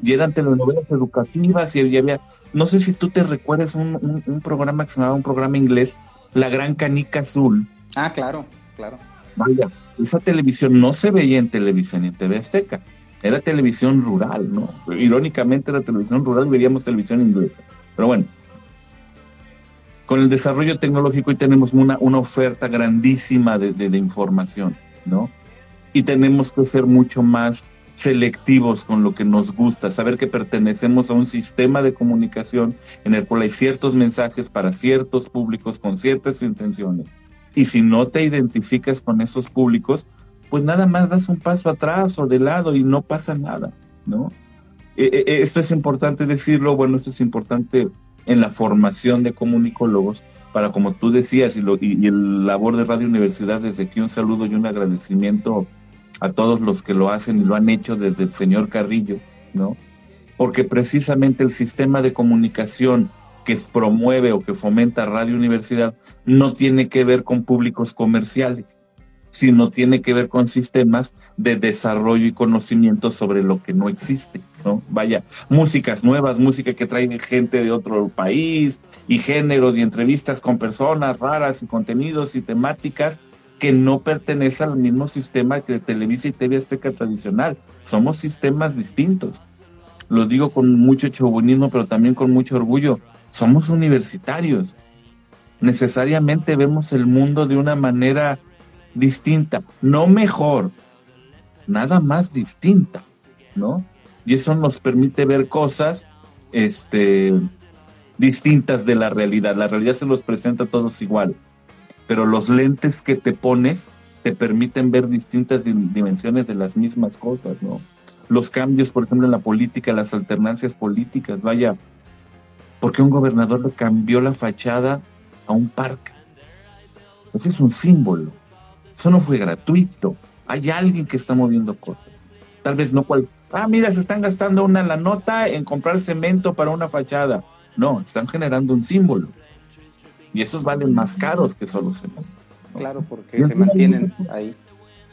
Y eran telenovelas educativas y había, no sé si tú te recuerdas un, un programa que se llamaba un programa inglés, La Gran Canica Azul. Ah, claro claro. Vaya, esa televisión no se veía en televisión y en TV Azteca. Era televisión rural, ¿no? Irónicamente era televisión rural y veíamos televisión inglesa. Pero bueno, con el desarrollo tecnológico y tenemos una, una oferta grandísima de, de, información, ¿no? Y tenemos que ser mucho más selectivos con lo que nos gusta, saber que pertenecemos a un sistema de comunicación en el cual hay ciertos mensajes para ciertos públicos con ciertas intenciones y si no te identificas con esos públicos, pues nada más das un paso atrás o de lado y no pasa nada, ¿no? E, e, e, esto es importante decirlo, bueno, esto es importante en la formación de comunicólogos, para como tú decías, y, lo, y, el labor de Radio Universidad, desde aquí un saludo y un agradecimiento a todos los que lo hacen y lo han hecho desde el señor Carrillo, ¿no? Porque precisamente el sistema de comunicación que promueve o que fomenta Radio Universidad no tiene que ver con públicos comerciales, sino tiene que ver con sistemas de desarrollo y conocimiento sobre lo que no existe, ¿no? Vaya, músicas nuevas, música que trae gente de otro país y géneros y entrevistas con personas raras y contenidos y temáticas que no pertenecen al mismo sistema que Televisa y TV Azteca tradicional. Somos sistemas distintos. Lo digo con mucho chauvinismo, pero también con mucho orgullo somos universitarios. Necesariamente vemos el mundo de una manera distinta, no mejor, nada más distinta, ¿no? Y eso nos permite ver cosas este, distintas de la realidad. La realidad se los presenta a todos igual, pero los lentes que te pones te permiten ver distintas dimensiones de las mismas cosas, ¿no? Los cambios, por ejemplo, en la política, las alternancias políticas, vaya, porque un gobernador le cambió la fachada a un parque. Eso es un símbolo. Eso no fue gratuito. Hay alguien que está moviendo cosas. Tal vez no cual. Ah, mira, se están gastando una la nota en comprar cemento para una fachada. No, están generando un símbolo. Y esos valen más caros que solo cemento. Claro, porque se mantienen ahí.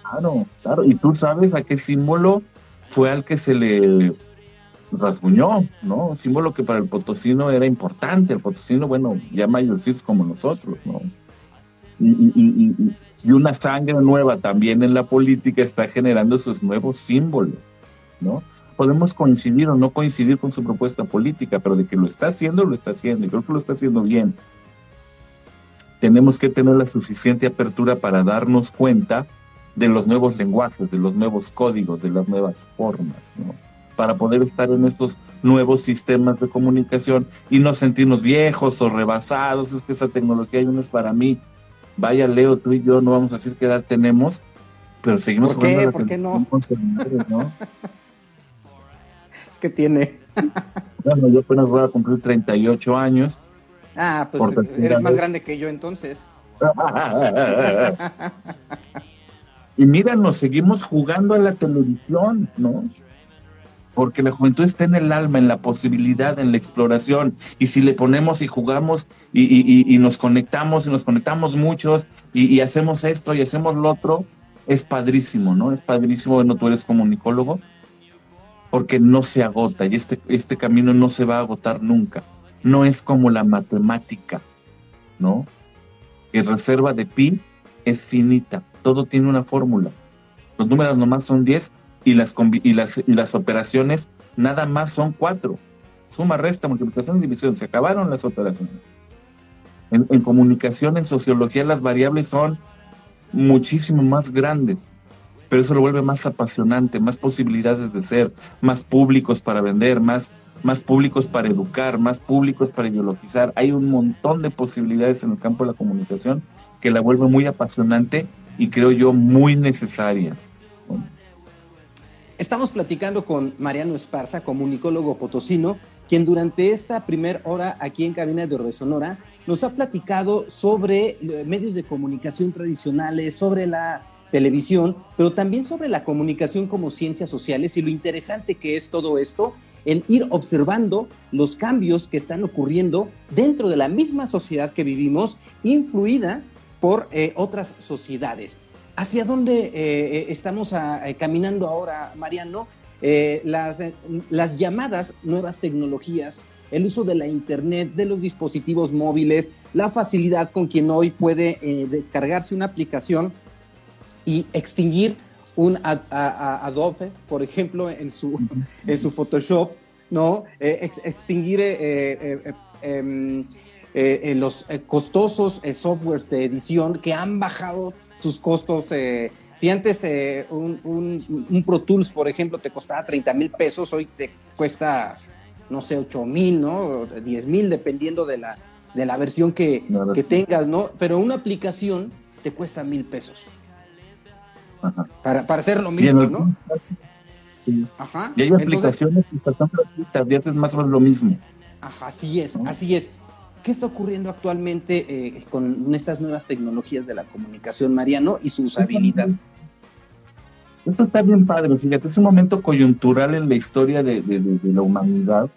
Claro, claro. Y tú sabes a qué símbolo fue al que se le rasguñó, ¿no? símbolo que para el potosino era importante. El potosino, bueno, ya mayorcitos como nosotros, ¿no? Y, una sangre nueva también en la política está generando esos nuevos símbolos, ¿no? Podemos coincidir o no coincidir con su propuesta política, pero de que lo está haciendo, lo está haciendo, y creo que lo está haciendo bien. Tenemos que tener la suficiente apertura para darnos cuenta de los nuevos lenguajes, de los nuevos códigos, de las nuevas formas, ¿no? Para poder estar en estos nuevos sistemas de comunicación y no sentirnos viejos o rebasados, es que esa tecnología no es para mí. Vaya Leo, tú y yo no vamos a decir qué edad tenemos, pero seguimos ¿Por qué? ¿Por qué no? [LAUGHS] es que tiene. bueno, yo apenas voy a cumplir 38 años. Ah, pues eres más grande que yo entonces. [LAUGHS] y mira, nos seguimos jugando a la televisión, ¿no? Porque la juventud está en el alma, en la posibilidad, en la exploración. Y si le ponemos y jugamos y, nos conectamos y nos conectamos muchos y, hacemos esto y hacemos lo otro, es padrísimo, ¿no? Es padrísimo, bueno, tú eres comunicólogo, porque no se agota y este, este camino no se va a agotar nunca. No es como la matemática, ¿no? Y reserva de pi es finita, todo tiene una fórmula. Los números nomás son 10 y las, y las, y las operaciones nada más son cuatro. Suma, resta, multiplicación y división. Se acabaron las operaciones. En, en, comunicación, en sociología, las variables son muchísimo más grandes, pero eso lo vuelve más apasionante, más posibilidades de ser, más públicos para vender, más, más públicos para educar, más públicos para ideologizar. Hay un montón de posibilidades en el campo de la comunicación que la vuelve muy apasionante y creo yo muy necesaria. Estamos platicando con Mariano Esparza, comunicólogo potosino, quien durante esta primera hora aquí en Cabina de Orbe Sonora nos ha platicado sobre eh, medios de comunicación tradicionales, sobre la televisión, pero también sobre la comunicación como ciencias sociales y lo interesante que es todo esto en ir observando los cambios que están ocurriendo dentro de la misma sociedad que vivimos, influida por eh, otras sociedades. ¿Hacia dónde eh, eh, estamos eh, caminando ahora, Mariano? las, las llamadas nuevas tecnologías, el uso de la Internet, de los dispositivos móviles, la facilidad con quien hoy puede descargarse una aplicación y extinguir un Adobe, por ejemplo, en su, en su Photoshop, ¿no? extinguir em, los costosos softwares de edición que han bajado sus costos. Eh, si antes eh, un, un, Pro Tools, por ejemplo, te costaba 30 mil pesos, hoy te cuesta, no sé, 8 mil, ¿no? 10 mil, dependiendo de la, de la versión que, que, tengas, ¿no? Pero una aplicación te cuesta mil pesos. Para, para hacer lo mismo, ¿no? Sí. Ajá. Y hay aplicaciones que están gratuitas y haces más o menos lo mismo. Ajá, así es, así es. ¿Qué está ocurriendo actualmente eh, con estas nuevas tecnologías de la comunicación, Mariano, y su usabilidad? Esto está bien padre, fíjate, es un momento coyuntural en la historia de, la humanidad,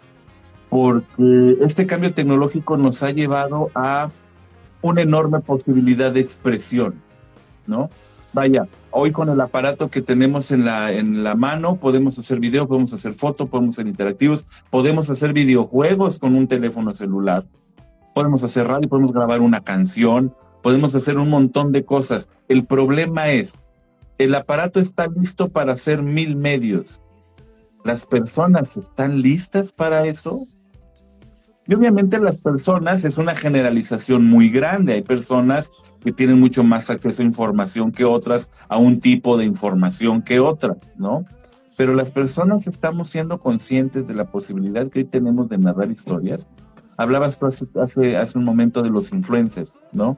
porque este cambio tecnológico nos ha llevado a una enorme posibilidad de expresión, ¿no? Vaya, hoy con el aparato que tenemos en la, en la mano podemos hacer video, podemos hacer foto, podemos ser interactivos, podemos hacer videojuegos con un teléfono celular podemos hacer radio, podemos grabar una canción, podemos hacer un montón de cosas. El problema es, el aparato está listo para hacer mil medios. ¿Las personas están listas para eso? Y obviamente las personas es una generalización muy grande. Hay personas que tienen mucho más acceso a información que otras, a un tipo de información que otras, ¿no? Pero las personas estamos siendo conscientes de la posibilidad que hoy tenemos de narrar historias Hablabas tú hace, hace, un momento de los influencers, ¿no?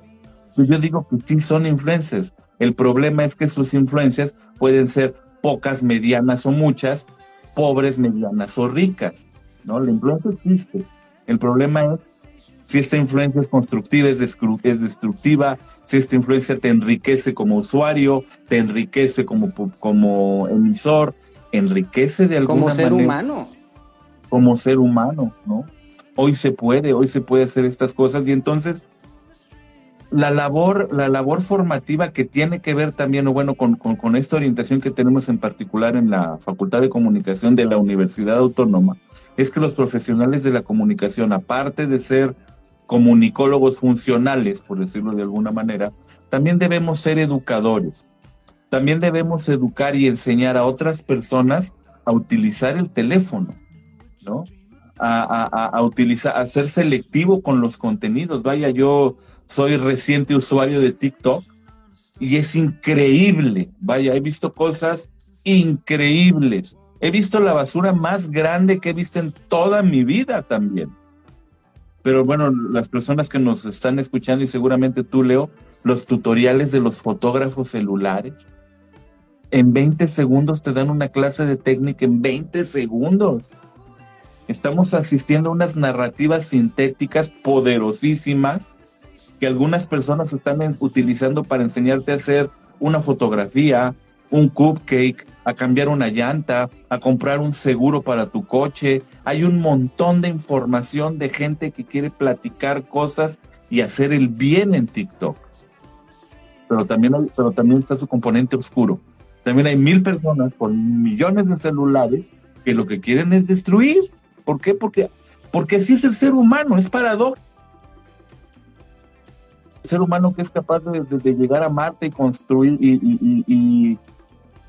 Pues yo digo que sí son influencers. El problema es que sus influencias pueden ser pocas, medianas o muchas, pobres, medianas o ricas, ¿no? La influencia existe. El problema es si esta influencia es constructiva, es, destructiva, si esta influencia te enriquece como usuario, te enriquece como, como emisor, enriquece de alguna manera. Como ser humano. Como ser humano, ¿no? Hoy se puede, hoy se puede hacer estas cosas y entonces la labor, la labor formativa que tiene que ver también, o bueno, con, con, esta orientación que tenemos en particular en la Facultad de Comunicación de la Universidad Autónoma, es que los profesionales de la comunicación, aparte de ser comunicólogos funcionales, por decirlo de alguna manera, también debemos ser educadores. También debemos educar y enseñar a otras personas a utilizar el teléfono, ¿no? A, a, utilizar, a ser selectivo con los contenidos. Vaya, yo soy reciente usuario de TikTok y es increíble. Vaya, he visto cosas increíbles. He visto la basura más grande que he visto en toda mi vida también. Pero bueno, las personas que nos están escuchando y seguramente tú, Leo, los tutoriales de los fotógrafos celulares. En 20 segundos te dan una clase de técnica en 20 segundos. Estamos asistiendo a unas narrativas sintéticas poderosísimas que algunas personas están utilizando para enseñarte a hacer una fotografía, un cupcake, a cambiar una llanta, a comprar un seguro para tu coche. Hay un montón de información de gente que quiere platicar cosas y hacer el bien en TikTok. Pero también, pero también está su componente oscuro. También hay mil personas con millones de celulares que lo que quieren es destruir. ¿Por qué? Porque, porque así es el ser humano, es paradójico ser humano que es capaz de, llegar a Marte y construir y,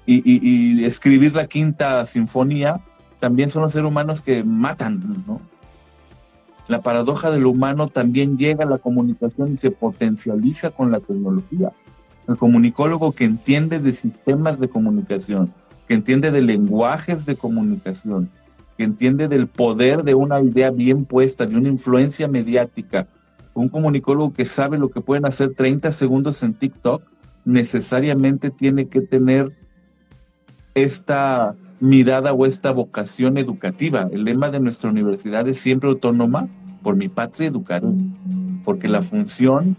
y, escribir la quinta sinfonía, también son los seres humanos que matan, ¿no? La paradoja del humano también llega a la comunicación y se potencializa con la tecnología. El comunicólogo que entiende de sistemas de comunicación, que entiende de lenguajes de comunicación, que entiende del poder de una idea bien puesta, de una influencia mediática, un comunicólogo que sabe lo que pueden hacer 30 segundos en TikTok, necesariamente tiene que tener esta mirada o esta vocación educativa. El lema de nuestra universidad es siempre autónoma, por mi patria educaré, porque la función,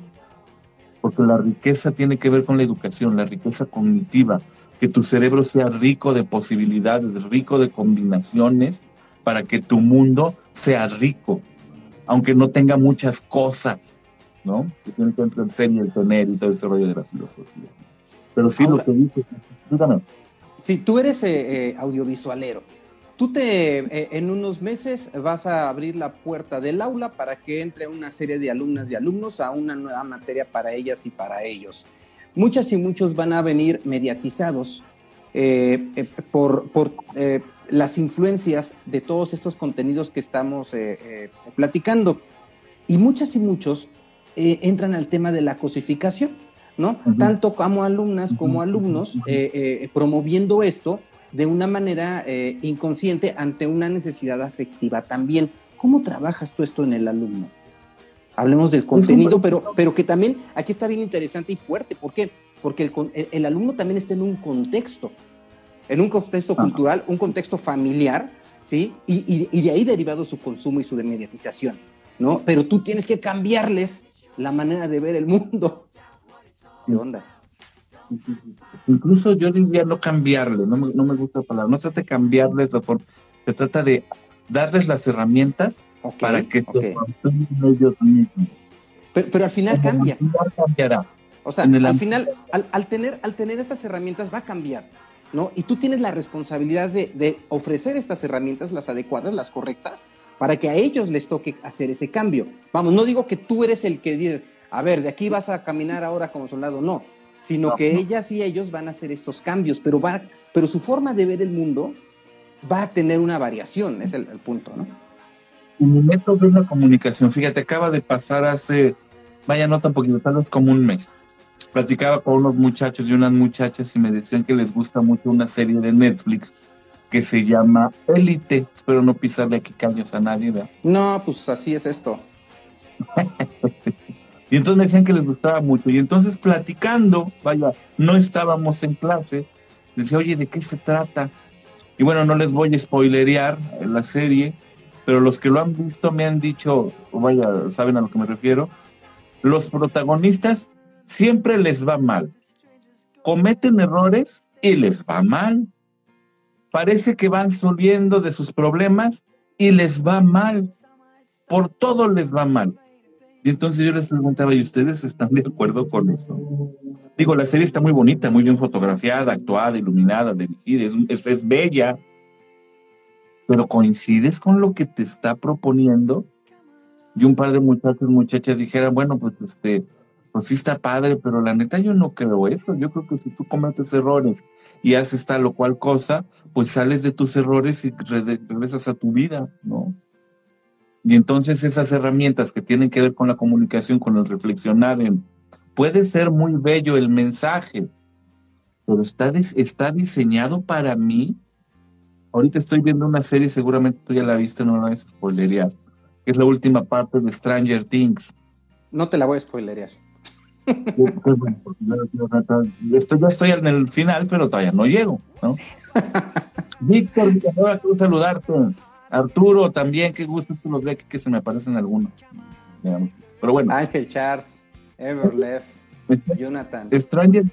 porque la riqueza tiene que ver con la educación, la riqueza cognitiva, que tu cerebro sea rico de posibilidades, rico de combinaciones, para que tu mundo sea rico, aunque no tenga muchas cosas, ¿no? Que tiene que entrar en serie, el tener y todo ese rollo de la filosofía. Pero sí lo que dices, dígame. Sí, tú eres eh, eh, audiovisualero. Tú te, eh, en unos meses vas a abrir la puerta del aula para que entre una serie de alumnas y alumnos a una nueva materia para ellas y para ellos. Muchas y muchos van a venir mediatizados por, por las influencias de todos estos contenidos que estamos eh, eh, platicando. Y muchas y muchos eh, entran al tema de la cosificación, ¿no? Tanto como alumnas como alumnos promoviendo esto de una manera inconsciente ante una necesidad afectiva también. ¿Cómo trabajas tú esto en el alumno? Hablemos del contenido, pero, pero que también aquí está bien interesante y fuerte. ¿Por qué? Porque el alumno también está en un contexto en un contexto cultural, un contexto familiar, ¿sí? Y, y, de ahí derivado su consumo y su demediatización, ¿no? Pero tú tienes que cambiarles la manera de ver el mundo. ¿Qué onda? Incluso yo diría no cambiarle, no me, no me gusta la palabra, no se trata de cambiarles la forma, se trata de darles las herramientas para que okay. ellos mismos. Pero, pero, al final cambia. cambiará. O sea, al final, al, al, tener, al tener estas herramientas va a cambiar. ¿No? Y tú tienes la responsabilidad de, ofrecer estas herramientas, las adecuadas, las correctas, para que a ellos les toque hacer ese cambio. Vamos, no digo que tú eres el que dices, a ver, de aquí vas a caminar ahora como soldado, no, sino que ellas y ellos van a hacer estos cambios, pero, va, pero su forma de ver el mundo va a tener una variación, es el, punto, ¿no? Mi método de una comunicación, fíjate, acaba de pasar hace, vaya, no tan poquito, tal vez como un mes platicaba con unos muchachos y unas muchachas y me decían que les gusta mucho una serie de Netflix que se llama Elite. Espero no pisarle aquí caños a nadie, ¿verdad? No, pues así es esto. [LAUGHS] y entonces me decían que les gustaba mucho. Y entonces platicando, vaya, no estábamos en clase, les decía, oye, ¿de qué se trata? Y bueno, no les voy a spoilerear la serie, pero los que lo han visto me han dicho, vaya, saben a lo que me refiero, los protagonistas siempre les va mal. Cometen errores y les va mal. Parece que van subiendo de sus problemas y les va mal. Por todo les va mal. Y entonces yo les preguntaba, ¿y ustedes están de acuerdo con eso? Digo, la serie está muy bonita, muy bien fotografiada, actuada, iluminada, dirigida, es, bella, pero coincides con lo que te está proponiendo. Y un par de muchachos, muchachas dijeran, bueno, pues este, pues sí está padre, pero la neta yo no creo eso. Yo creo que si tú cometes errores y haces tal o cual cosa, pues sales de tus errores y regresas a tu vida, ¿no? Y entonces esas herramientas que tienen que ver con la comunicación, con el reflexionar puede ser muy bello el mensaje, pero está, está diseñado para mí. Ahorita estoy viendo una serie, seguramente tú ya la viste, no la vas a spoilerear, es la última parte de Stranger Things. No te la voy a spoilerear. Estoy, ya estoy en el final, pero todavía no llego, ¿no? [LAUGHS] Víctor, quiero saludarte. Arturo también, qué gusto que los ve que se me aparecen algunos. Pero bueno. Ángel Charles, Everlef, Jonathan. Stranger,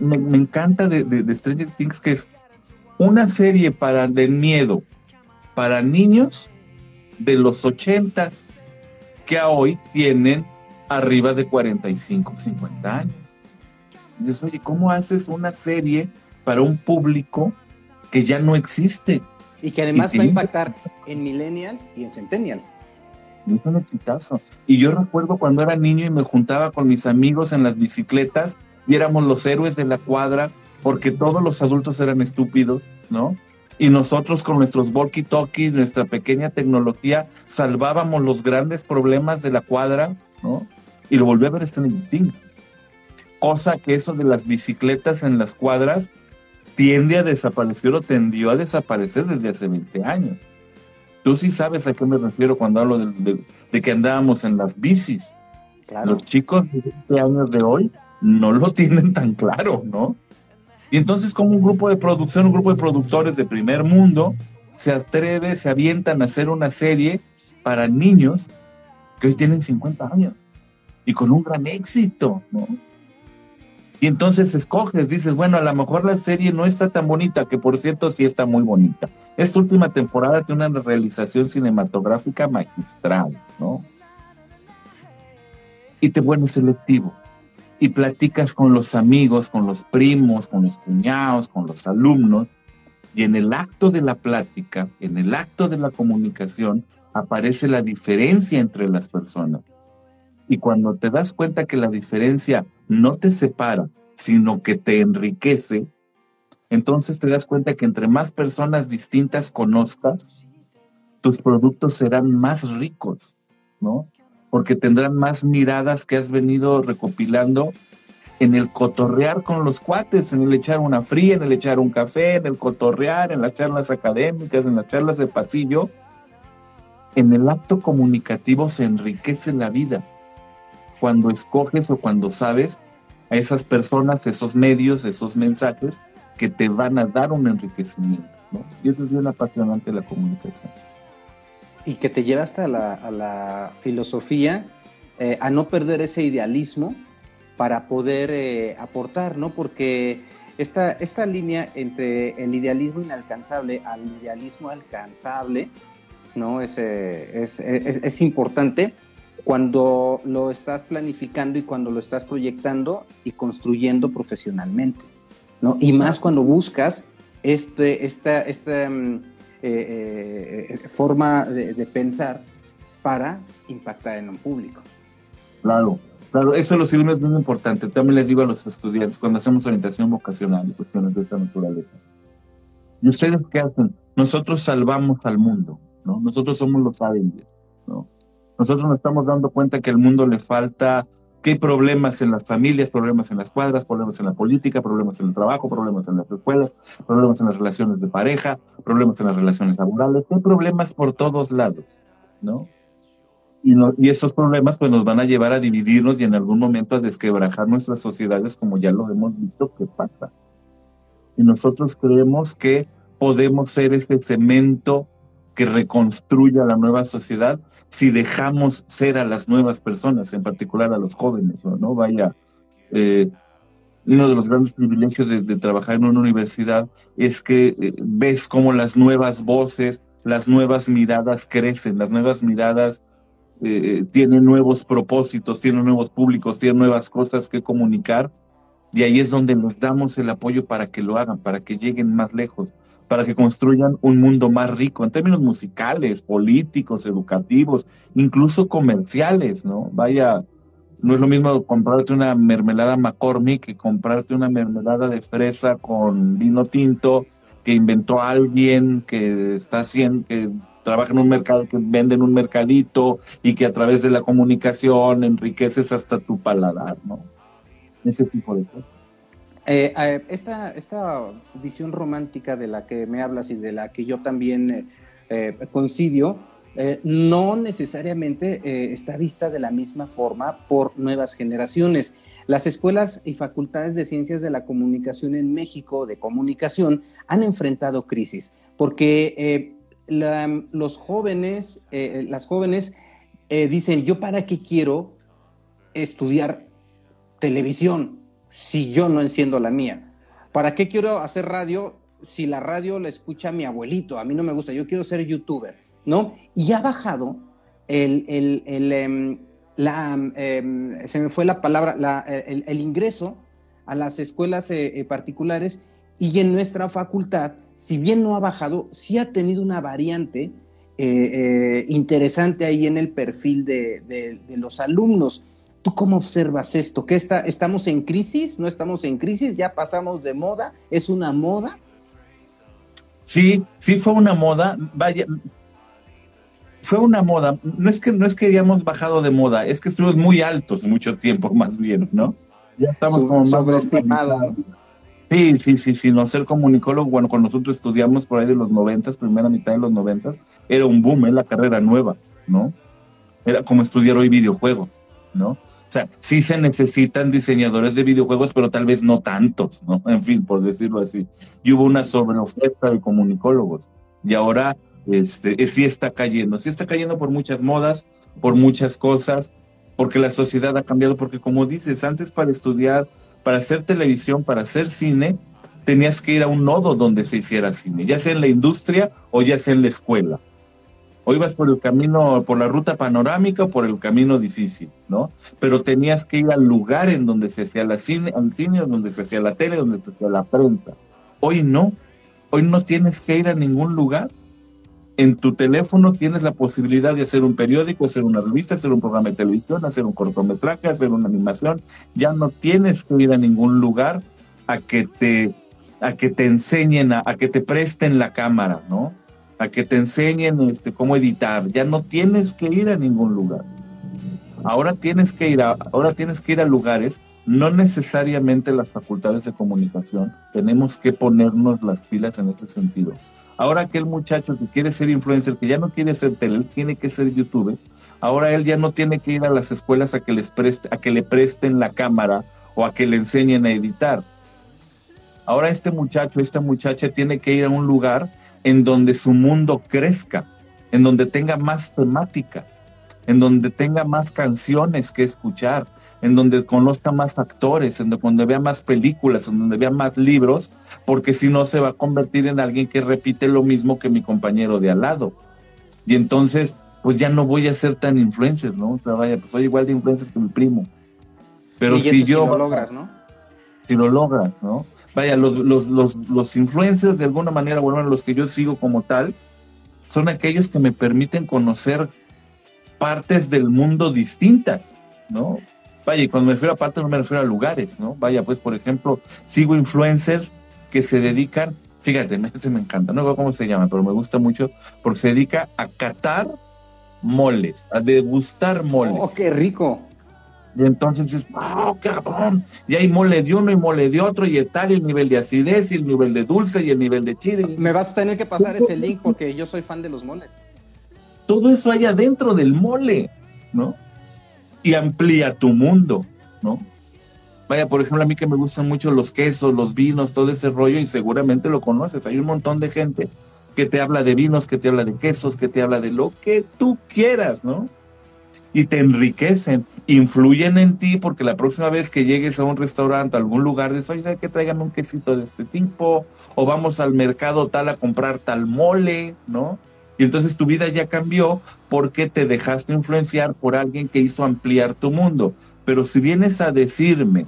me, me encanta de, de, Stranger Things que es una serie para de miedo para niños de los ochentas que a hoy tienen arriba de 45, 50 años. Y dices, oye, ¿cómo haces una serie para un público que ya no existe? Y que además va a impactar en millennials y en centennials. Es un exitazo. Y yo recuerdo cuando era niño y me juntaba con mis amigos en las bicicletas y éramos los héroes de la cuadra porque todos los adultos eran estúpidos, ¿no? Y nosotros con nuestros walkie-talkies, nuestra pequeña tecnología, salvábamos los grandes problemas de la cuadra, ¿no? Y lo volví a ver Stranger Things. Cosa que eso de las bicicletas en las cuadras tiende a desaparecer o tendió a desaparecer desde hace 20 años. Tú sí sabes a qué me refiero cuando hablo de, que andábamos en las bicis. Los chicos de 20 años de hoy no lo [LAUGHS] tienen tan claro, ¿no? Y entonces como un grupo de producción, un grupo de productores de primer mundo, se atreve, se avientan a hacer una serie para niños que hoy tienen 50 años y con un gran éxito, ¿no? Y entonces escoges, dices, bueno, a lo mejor la serie no está tan bonita, que por cierto sí está muy bonita. Esta última temporada tiene una realización cinematográfica magistral, ¿no? Y te vuelves selectivo. Y platicas con los amigos, con los primos, con los cuñados, con los alumnos. Y en el acto de la plática, en el acto de la comunicación, aparece la diferencia entre las personas. Y cuando te das cuenta que la diferencia no te separa, sino que te enriquece, entonces te das cuenta que entre más personas distintas conozcas, tus productos serán más ricos, ¿no? Porque tendrán más miradas que has venido recopilando en el cotorrear con los cuates, en el echar una fría, en el echar un café, en el cotorrear, en las charlas académicas, en las charlas de pasillo. En el acto comunicativo se enriquece la vida cuando escoges o cuando sabes a esas personas, esos medios, esos mensajes que te van a dar un enriquecimiento. ¿no? Y eso es bien apasionante la comunicación. Y que te lleva hasta la, a la filosofía, eh, a no perder ese idealismo para poder eh, aportar, ¿no? Porque esta, esta línea entre el idealismo inalcanzable al idealismo alcanzable, ¿no? Es, eh, es, es, es importante cuando lo estás planificando y cuando lo estás proyectando y construyendo profesionalmente, ¿no? Y más cuando buscas este, esta, esta mm, eh, eh, forma de, pensar para impactar en un público. Claro, claro, eso lo es muy importante. También le digo a los estudiantes cuando hacemos orientación vocacional y cuestiones de esta naturaleza. ¿Y ustedes qué hacen? Nosotros salvamos al mundo, ¿no? Nosotros somos los Avengers, ¿no? Nosotros nos estamos dando cuenta que al mundo le falta, que hay problemas en las familias, problemas en las cuadras, problemas en la política, problemas en el trabajo, problemas en las escuelas, problemas en las relaciones de pareja, problemas en las relaciones laborales, hay problemas por todos lados, ¿no? Y, no, y esos problemas pues nos van a llevar a dividirnos y en algún momento a desquebrajar nuestras sociedades como ya lo hemos visto que pasa. Y nosotros creemos que podemos ser ese cemento que reconstruya la nueva sociedad si dejamos ser a las nuevas personas, en particular a los jóvenes, ¿no? Vaya, eh, uno de los grandes privilegios de, trabajar en una universidad es que eh, ves cómo las nuevas voces, las nuevas miradas crecen, las nuevas miradas eh, tienen nuevos propósitos, tienen nuevos públicos, tienen nuevas cosas que comunicar. Y ahí es donde nos damos el apoyo para que lo hagan, para que lleguen más lejos, para que construyan un mundo más rico en términos musicales, políticos, educativos, incluso comerciales, ¿no? Vaya, no es lo mismo comprarte una mermelada McCormick que comprarte una mermelada de fresa con vino tinto que inventó alguien que está haciendo, que trabaja en un mercado, que vende en un mercadito y que a través de la comunicación enriqueces hasta tu paladar, ¿no? Ese tipo de cosas. Eh, eh, esta, esta visión romántica de la que me hablas y de la que yo también eh, coincido, no necesariamente está vista de la misma forma por nuevas generaciones. Las escuelas y facultades de ciencias de la comunicación en México, de comunicación, han enfrentado crisis, porque los jóvenes, las jóvenes dicen, yo para qué quiero estudiar televisión, si yo no enciendo la mía? ¿Para qué quiero hacer radio si la radio la escucha mi abuelito? A mí no me gusta, yo quiero ser youtuber, ¿no? Y ha bajado el, el, el em, la, em, se me fue la palabra, la, el, ingreso a las escuelas eh, eh, particulares y en nuestra facultad, si bien no ha bajado, sí ha tenido una variante eh, interesante ahí en el perfil de, de los alumnos. ¿Tú cómo observas esto? ¿Qué está, ¿Estamos en crisis? ¿No estamos en crisis? ¿Ya pasamos de moda? ¿Es una moda? Sí, sí fue una moda. Vaya, fue una moda. No es que no es que hayamos bajado de moda, es que estuvimos muy altos mucho tiempo, [LAUGHS] más bien, ¿no? Ya estamos como más sobreestimada. Sí, sí, sí, sí, no ser comunicólogo, bueno, cuando nosotros estudiamos por ahí de los noventas, primera mitad de los noventas, era un boom, es la carrera nueva, ¿no? Era como estudiar hoy videojuegos, ¿no? Sea, sí se necesitan diseñadores de videojuegos, pero tal vez no tantos, ¿no? [LAUGHS] En fin, por decirlo así. Y hubo una sobreoferta de comunicólogos. Y ahora este, sí está cayendo. Sí está cayendo por muchas modas, por muchas cosas, porque la sociedad ha cambiado. Porque como dices, antes para estudiar, para hacer televisión, para hacer cine, tenías que ir a un nodo donde se hiciera cine, ya sea en la industria o ya sea en la escuela o ibas por el camino, por la ruta panorámica o por el camino difícil, ¿no? Pero tenías que ir al lugar en donde se hacía la cine, al cine, donde se hacía la tele, donde se hacía la prensa. Hoy no, hoy no tienes que ir a ningún lugar. En tu teléfono tienes la posibilidad de hacer un periódico, hacer una revista, hacer un programa de televisión, hacer un cortometraje, hacer una animación. Ya no tienes que ir a ningún lugar a que te, a que te enseñen, a que te presten la cámara, ¿no? A que te enseñen este, cómo editar. Ya no tienes que ir a ningún lugar. Ahora tienes que ir a, ahora tienes que ir a lugares, no necesariamente las facultades de comunicación. Tenemos que ponernos las pilas en ese sentido. Ahora aquel muchacho que quiere ser influencer, que ya no quiere ser tele, tiene que ser youtuber. Ahora él ya no tiene que ir a las escuelas a que les preste, a que le presten la cámara o a que le enseñen a editar. Ahora este muchacho, esta muchacha tiene que ir a un lugar en donde su mundo crezca, en donde tenga más temáticas, en donde tenga más canciones que escuchar, en donde conozca más actores, en donde vea más películas, en donde vea más libros, porque si no se va a convertir en alguien que repite lo mismo que mi compañero de al lado. Y entonces, pues ya no voy a ser tan influencer, ¿no? O sea, vaya, pues soy igual de influencer que mi primo. Pero si yo... Si lo logras, ¿no? Si lo logras, ¿no? Vaya, los, los, los, los influencers de alguna manera, bueno, los que yo sigo como tal, son aquellos que me permiten conocer partes del mundo distintas, ¿no? Vaya, y cuando me refiero a partes no me refiero a lugares, ¿no? Vaya, pues, por ejemplo, sigo influencers que se dedican, fíjate, este me encanta, no sé cómo se llama, pero me gusta mucho, porque se dedica a catar moles, a degustar moles. ¡Oh, qué rico! Y entonces dices, ¡oh, cabrón! Y hay mole de uno y mole de otro, y tal, y el nivel de acidez, y el nivel de dulce, y el nivel de chile. Me vas a tener que pasar ese link porque yo soy fan de los moles. Todo eso hay adentro del mole, ¿no? Y amplía tu mundo, ¿no? Vaya, por ejemplo, a mí que me gustan mucho los quesos, los vinos, todo ese rollo, y seguramente lo conoces. Hay un montón de gente que te habla de vinos, que te habla de quesos, que te habla de lo que tú quieras, ¿no? Y te enriquecen, influyen en ti porque la próxima vez que llegues a un restaurante, a algún lugar, dices, oye, ¿sabes que traigan un quesito de este tipo? O vamos al mercado tal a comprar tal mole, ¿no? Y entonces tu vida ya cambió porque te dejaste influenciar por alguien que hizo ampliar tu mundo. Pero si vienes a decirme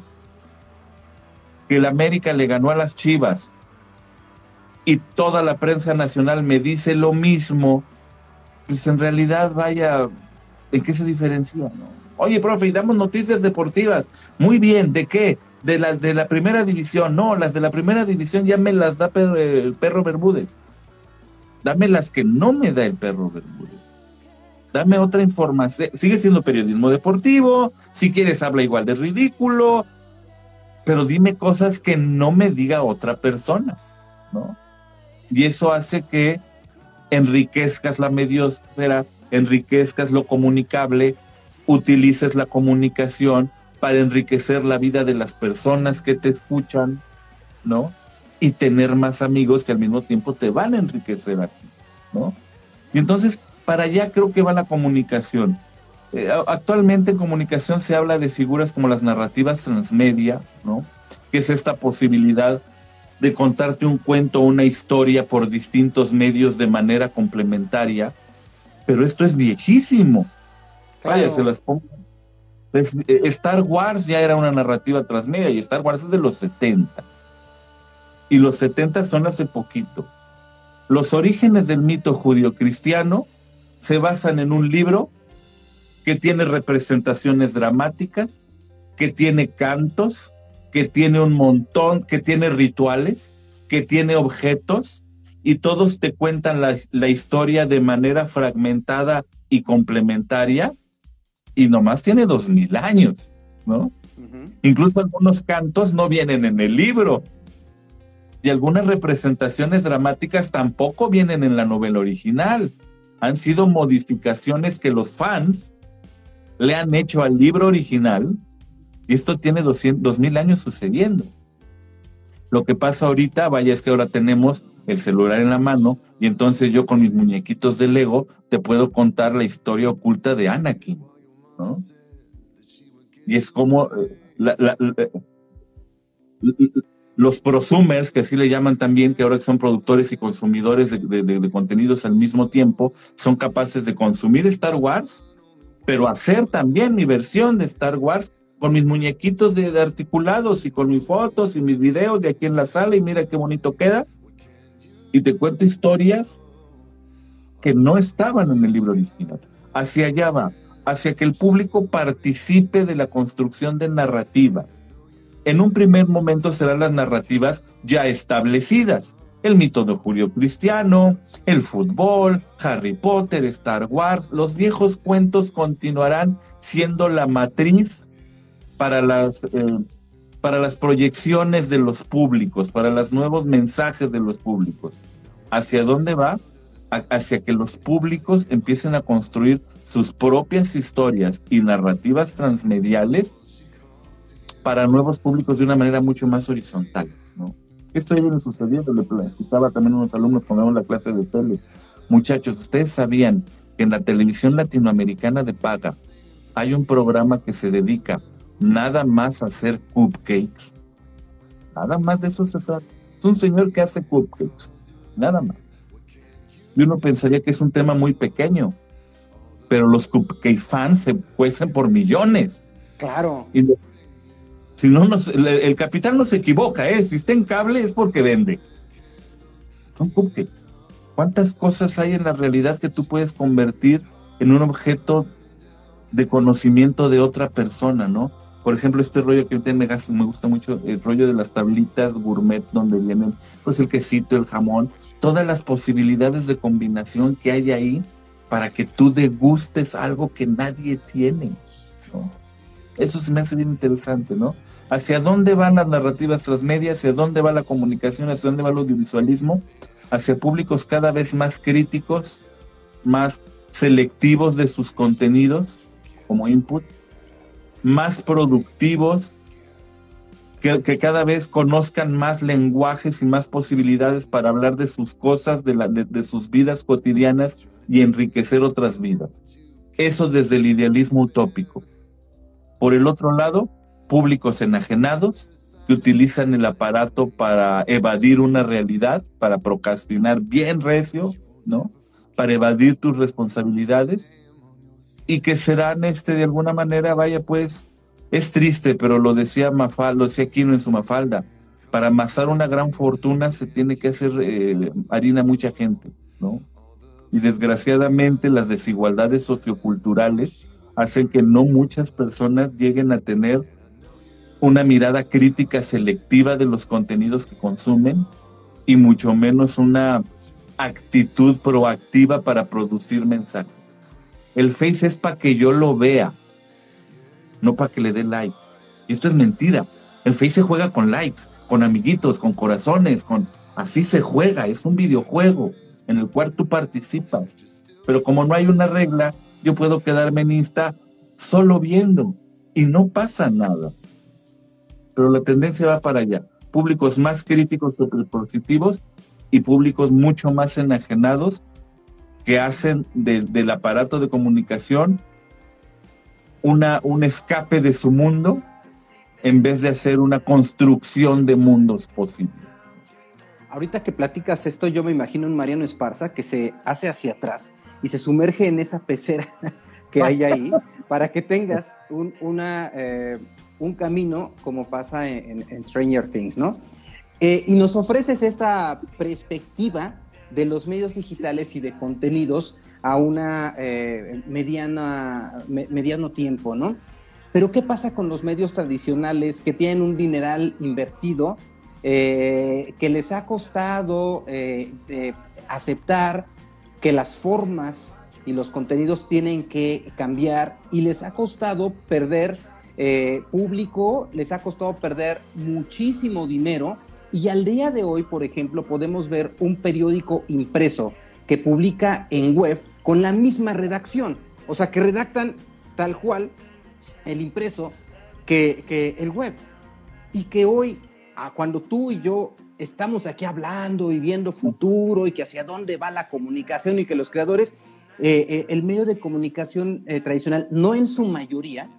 que el América le ganó a las Chivas y toda la prensa nacional me dice lo mismo, pues en realidad vaya, ¿en qué se diferencia? Oye, profe, y damos noticias deportivas. Muy bien, ¿de qué? De las de la primera división. No, las de la primera división ya me las da el perro Bermúdez. Dame las que no me da el perro Bermúdez. Dame otra información. Sigue siendo periodismo deportivo. Si quieres, habla igual de ridículo. Pero dime cosas que no me diga otra persona, ¿no? Y eso hace que enriquezcas la mediosfera, enriquezcas lo comunicable, utilices la comunicación para enriquecer la vida de las personas que te escuchan, ¿no? Y tener más amigos que al mismo tiempo te van a enriquecer a ti, ¿no? Y entonces, para allá creo que va la comunicación. Eh, actualmente en comunicación se habla de figuras como las narrativas transmedia, ¿no? Que es esta posibilidad de contarte un cuento o una historia por distintos medios de manera complementaria, pero esto es viejísimo. Vaya, se las pongo. Eh, Star Wars ya era una narrativa transmedia y Star Wars es de los 70. Y los 70 son hace poquito. Los orígenes del mito judío-cristiano se basan en un libro que tiene representaciones dramáticas, que tiene cantos, que tiene un montón, que tiene rituales, que tiene objetos, y todos te cuentan la, historia de manera fragmentada y complementaria, y nomás tiene dos mil años, ¿no? Incluso algunos cantos no vienen en el libro, y algunas representaciones dramáticas tampoco vienen en la novela original. Han sido modificaciones que los fans le han hecho al libro original y esto tiene 200, mil años sucediendo. Lo que pasa ahorita, vaya, es que ahora tenemos el celular en la mano y entonces yo con mis muñequitos de Lego te puedo contar la historia oculta de Anakin, ¿no? Y es como eh, los prosumers, que así le llaman también, que ahora son productores y consumidores de contenidos al mismo tiempo, son capaces de consumir Star Wars, pero hacer también mi versión de Star Wars con mis muñequitos de, articulados y con mis fotos y mis videos de aquí en la sala y mira qué bonito queda. Y te cuento historias que no estaban en el libro original. Hacia allá va, hacia que el público participe de la construcción de narrativa. En un primer momento serán las narrativas ya establecidas. El mito de Julio Cristiano, el fútbol, Harry Potter, Star Wars, los viejos cuentos continuarán siendo la matriz para las, eh, para las proyecciones de los públicos, para los nuevos mensajes de los públicos. ¿Hacia dónde va? hacia que los públicos empiecen a construir sus propias historias y narrativas transmediales para nuevos públicos de una manera mucho más horizontal. ¿no? Esto ya viene sucediendo, le platicaba también a unos alumnos cuando la clase de tele. Muchachos, ¿ustedes sabían que en la televisión latinoamericana de paga hay un programa que se dedica nada más hacer cupcakes. Nada más de eso se trata. Es un señor que hace cupcakes. Nada más. Y uno pensaría que es un tema muy pequeño. Pero los cupcake fans se cuecen por millones. Claro. Y si no, el, el, capital no se equivoca, ¿eh? Si está en cable es porque vende. Son cupcakes. ¿Cuántas cosas hay en la realidad que tú puedes convertir en un objeto de conocimiento de otra persona, ¿no? Por ejemplo, este rollo que me, me gusta mucho, el rollo de las tablitas gourmet donde vienen pues el quesito, el jamón, todas las posibilidades de combinación que hay ahí para que tú degustes algo que nadie tiene. Eso se me hace bien interesante, ¿no? ¿Hacia dónde van las narrativas transmedia? ¿Hacia dónde va la comunicación? ¿Hacia dónde va el audiovisualismo? Hacia públicos cada vez más críticos, más selectivos de sus contenidos como input más productivos que, cada vez conozcan más lenguajes y más posibilidades para hablar de sus cosas, de, la, de, sus vidas cotidianas y enriquecer otras vidas. Eso desde el idealismo utópico. Por el otro lado, públicos enajenados que utilizan el aparato para evadir una realidad, para procrastinar bien recio, ¿no? Para evadir tus responsabilidades y que serán, este, de alguna manera, vaya, pues, es triste, pero lo decía Mafalda, lo decía Quino en su Mafalda, para amasar una gran fortuna se tiene que hacer eh, harina mucha gente, ¿no? Y desgraciadamente las desigualdades socioculturales hacen que no muchas personas lleguen a tener una mirada crítica selectiva de los contenidos que consumen y mucho menos una actitud proactiva para producir mensajes. El Face es para que yo lo vea, no para que le dé like. Y esto es mentira. El Face se juega con likes, con amiguitos, con corazones, con así se juega, es un videojuego en el cual tú participas. Pero como no hay una regla, yo puedo quedarme en Insta solo viendo y no pasa nada. Pero la tendencia va para allá. Públicos más críticos que positivos y públicos mucho más enajenados que hacen del aparato de comunicación una, un escape de su mundo en vez de hacer una construcción de mundos posibles. Ahorita que platicas esto, yo me imagino un Mariano Esparza que se hace hacia atrás y se sumerge en esa pecera [LAUGHS] que hay ahí [LAUGHS] para que tengas un, una, eh, un camino como pasa en, Stranger Things, ¿no? Eh, y nos ofreces esta perspectiva de los medios digitales y de contenidos a una eh, mediana, mediano tiempo, ¿no? Pero ¿qué pasa con los medios tradicionales que tienen un dineral invertido, eh, que les ha costado eh, aceptar que las formas y los contenidos tienen que cambiar y les ha costado perder público, les ha costado perder muchísimo dinero y al día de hoy, por ejemplo, podemos ver un periódico impreso que publica en web con la misma redacción. O sea, que redactan tal cual el impreso que, el web. Y que hoy, cuando tú y yo estamos aquí hablando y viendo futuro y que hacia dónde va la comunicación y que los creadores, eh, eh, el medio de comunicación eh, tradicional, no en su mayoría,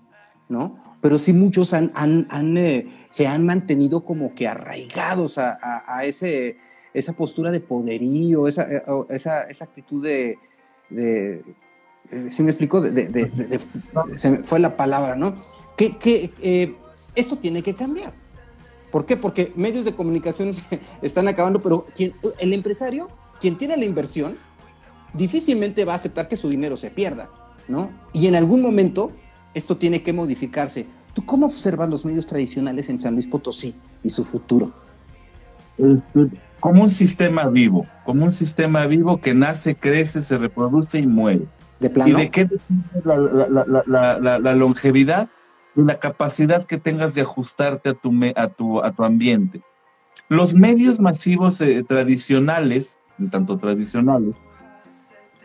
¿no? Pero sí muchos han, se han mantenido como que arraigados a ese esa postura de poderío, esa, eh, esa, esa actitud de, de, ¿sí me explico? De, se fue la palabra, ¿no? Que, que eh, esto tiene que cambiar. ¿Por qué? Porque medios de comunicación [LAUGHS] están acabando, pero quien, el empresario, quien tiene la inversión, difícilmente va a aceptar que su dinero se pierda, ¿no? Y en algún momento esto tiene que modificarse. ¿Tú cómo observas los medios tradicionales en San Luis Potosí y su futuro? Este, como un sistema vivo, como un sistema vivo que nace, crece, se reproduce y muere. ¿De plano? ¿Y de qué depende la, longevidad? De la capacidad que tengas de ajustarte a tu, a tu, a tu ambiente. Los medios masivos eh, tradicionales, en tanto tradicionales,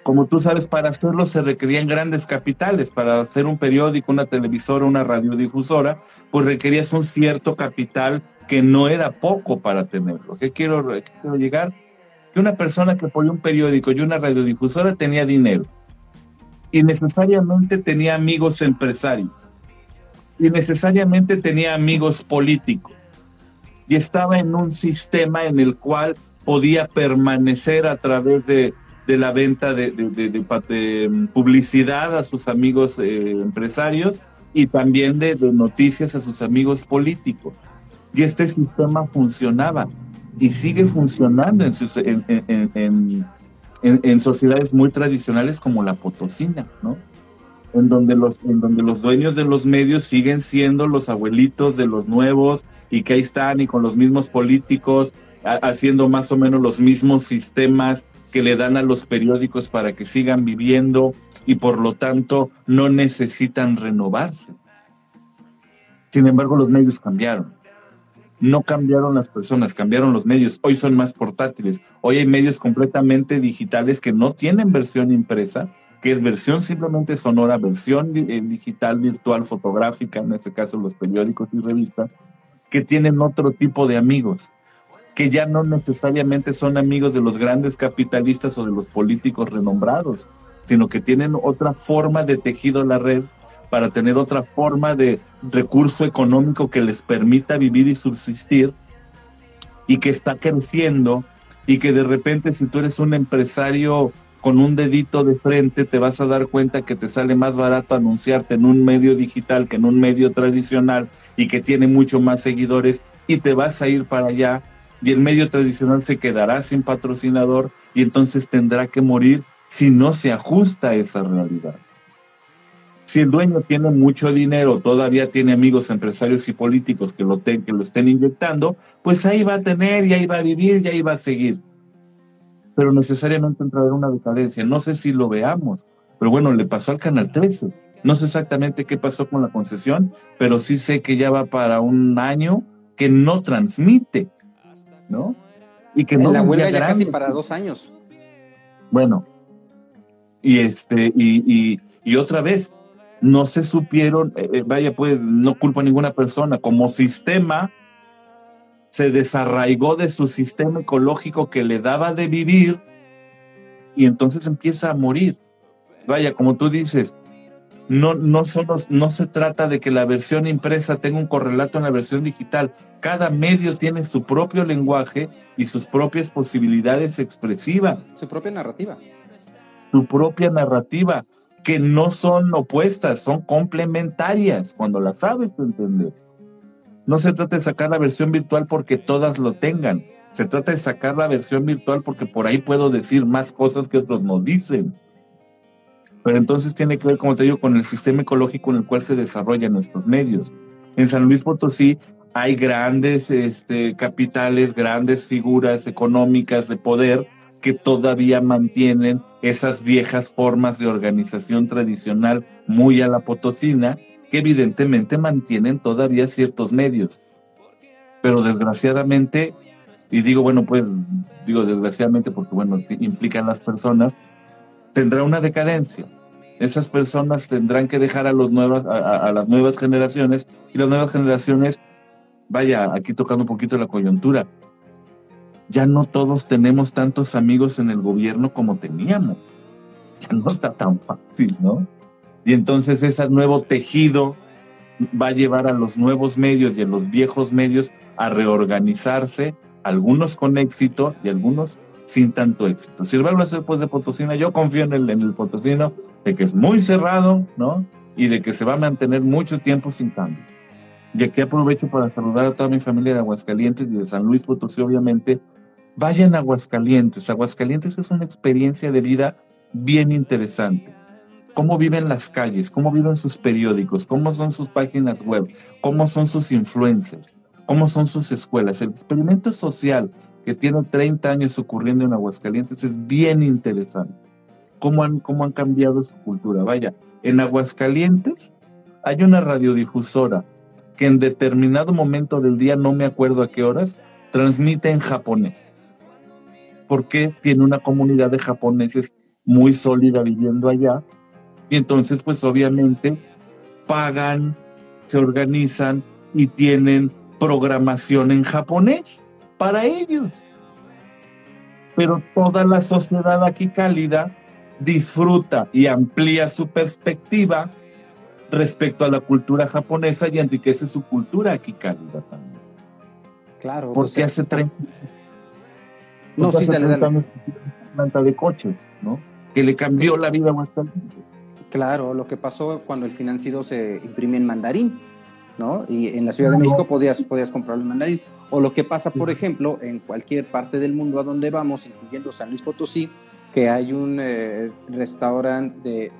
como tú sabes, para hacerlo se requerían grandes capitales. Para hacer un periódico, una televisora, una radiodifusora, pues requerías un cierto capital que no era poco para tenerlo. ¿Qué quiero, llegar? Que una persona que ponía un periódico y una radiodifusora tenía dinero y necesariamente tenía amigos empresarios y necesariamente tenía amigos políticos y estaba en un sistema en el cual podía permanecer a través de, la venta de, de, publicidad a sus amigos eh, empresarios y también de noticias a sus amigos políticos. Y este sistema funcionaba y sigue funcionando en, en, sociedades muy tradicionales como la potosina, ¿no? En donde, los, en donde los dueños de los medios siguen siendo los abuelitos de los nuevos y que ahí están y con los mismos políticos haciendo más o menos los mismos sistemas que le dan a los periódicos para que sigan viviendo y por lo tanto no necesitan renovarse. Sin embargo, los medios cambiaron no cambiaron las personas, cambiaron los medios. Hoy son más portátiles. Hoy hay medios completamente digitales que no tienen versión impresa, que es versión simplemente sonora, versión eh, digital, virtual, fotográfica, en este caso los periódicos y revistas, que tienen otro tipo de amigos, que ya no necesariamente son amigos de los grandes capitalistas o de los políticos renombrados, sino que tienen otra forma de tejido la red para tener otra forma de recurso económico que les permita vivir y subsistir y que está creciendo y que de repente si tú eres un empresario con un dedito de frente te vas a dar cuenta que te sale más barato anunciarte en un medio digital que en un medio tradicional y que tiene mucho más seguidores y te vas a ir para allá y el medio tradicional se quedará sin patrocinador y entonces tendrá que morir si no se ajusta a esa realidad. Si el dueño tiene mucho dinero, todavía tiene amigos empresarios y políticos que lo, que lo estén inyectando, pues ahí va a tener y ahí va a vivir y ahí va a seguir pero necesariamente entrará una decadencia. No sé si lo veamos, pero bueno, le pasó al Canal 13. No sé exactamente qué pasó con la concesión, pero sí sé que ya va para un año que no transmite, ¿no? Y que no la huelga ya casi para dos años. Bueno, y este, y, y, otra vez, no se supieron, eh, eh, vaya, pues no culpo a ninguna persona, como sistema se desarraigó de su sistema ecológico que le daba de vivir y entonces empieza a morir. Vaya, como tú dices, no, no, solo, no se trata de que la versión impresa tenga un correlato en la versión digital. Cada medio tiene su propio lenguaje y sus propias posibilidades expresivas. Su propia narrativa. Su propia narrativa, que no son opuestas, son complementarias, cuando las sabes entender. No se trata de sacar la versión virtual porque todas lo tengan. Se trata de sacar la versión virtual porque por ahí puedo decir más cosas que otros no dicen. Pero entonces tiene que ver, como te digo, con el sistema ecológico en el cual se desarrollan nuestros medios. En San Luis Potosí hay grandes este, capitales, grandes figuras económicas de poder que todavía mantienen esas viejas formas de organización tradicional muy a la potosina que evidentemente mantienen todavía ciertos medios. Pero desgraciadamente, y digo, bueno, pues digo desgraciadamente porque, bueno, implican las personas, tendrá una decadencia. Esas personas tendrán que dejar a, los nuevas, a, las nuevas generaciones y las nuevas generaciones, vaya, aquí tocando un poquito la coyuntura, ya no todos tenemos tantos amigos en el gobierno como teníamos. Ya no está tan fácil, ¿no? Y entonces ese nuevo tejido va a llevar a los nuevos medios y a los viejos medios a reorganizarse, algunos con éxito y algunos sin tanto éxito. Si vuelvo a ser pues de Potosina, yo confío en el, en el Potosino de que es muy cerrado, ¿no? Y de que se va a mantener mucho tiempo sin cambio. Y aquí aprovecho para saludar a toda mi familia de Aguascalientes y de San Luis Potosí, obviamente. Vayan a Aguascalientes. Aguascalientes es una experiencia de vida bien interesante cómo viven las calles, cómo viven sus periódicos, cómo son sus páginas web, cómo son sus influencers, cómo son sus escuelas. El experimento social que tiene 30 años ocurriendo en Aguascalientes es bien interesante. Cómo han, cómo han cambiado su cultura. Vaya, en Aguascalientes hay una radiodifusora que en determinado momento del día, no me acuerdo a qué horas, transmite en japonés. Porque tiene una comunidad de japoneses muy sólida viviendo allá y entonces, pues obviamente pagan, se organizan y tienen programación en japonés para ellos. Pero toda la sociedad aquí cálida disfruta y amplía su perspectiva respecto a la cultura japonesa y enriquece su cultura aquí cálida también. Claro. Porque hace 30 no, sí, hace años planta de coches, ¿no? Que le cambió la vida bastante. Claro, lo que pasó cuando el financiero se imprimía en mandarín, ¿no? Y en la Ciudad de México podías, podías comprarlo en mandarín. O lo que pasa, por ejemplo, en cualquier parte del mundo a donde vamos, incluyendo San Luis Potosí, que hay un eh, restaurante de,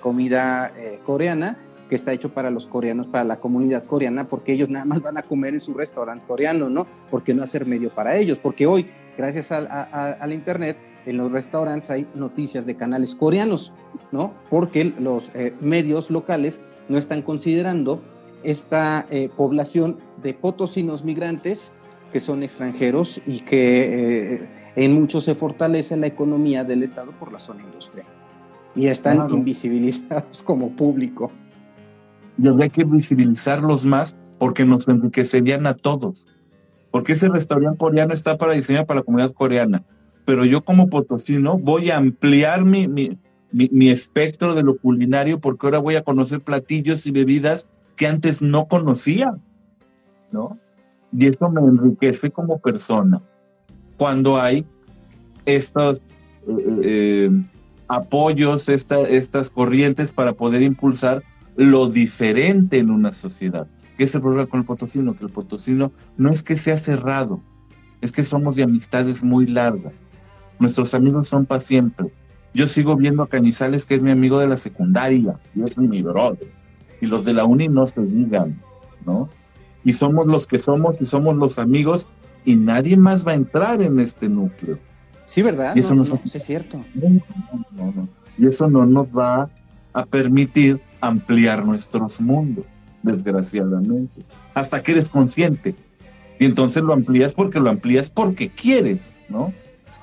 comida eh, coreana que está hecho para los coreanos, para la comunidad coreana, porque ellos nada más van a comer en su restaurante coreano, ¿no? ¿Por qué no hacer medio para ellos? Porque hoy, gracias al Internet, en los restaurantes hay noticias de canales coreanos, ¿no? Porque los eh, medios locales no están considerando esta eh, población de potosinos migrantes que son extranjeros y que eh, en muchos se fortalece la economía del Estado por la zona industrial. Y están invisibilizados [LAUGHS] como público. Y habría que visibilizarlos más porque nos enriquecerían a todos. Porque ese restaurante coreano está para diseñar para la comunidad coreana. Pero yo como potosino voy a ampliar mi, mi, mi, espectro de lo culinario porque ahora voy a conocer platillos y bebidas que antes no conocía, ¿no? Y eso me enriquece como persona. Cuando hay estos eh, eh, apoyos, estas corrientes para poder impulsar lo diferente en una sociedad. ¿Qué es el problema con el potosino? Que el potosino no es que sea cerrado, es que somos de amistades muy largas. Nuestros amigos son para siempre. Yo sigo viendo a Cañizales, que es mi amigo de la secundaria, y es mi brother. Y los de la uni no se digan, ¿no? Y somos los que somos y somos los amigos y nadie más va a entrar en este núcleo. Sí, ¿verdad? Y eso no, es cierto. y eso no nos va a permitir ampliar nuestros mundos, desgraciadamente, hasta que eres consciente. Y entonces lo amplías porque lo amplías porque quieres, ¿no?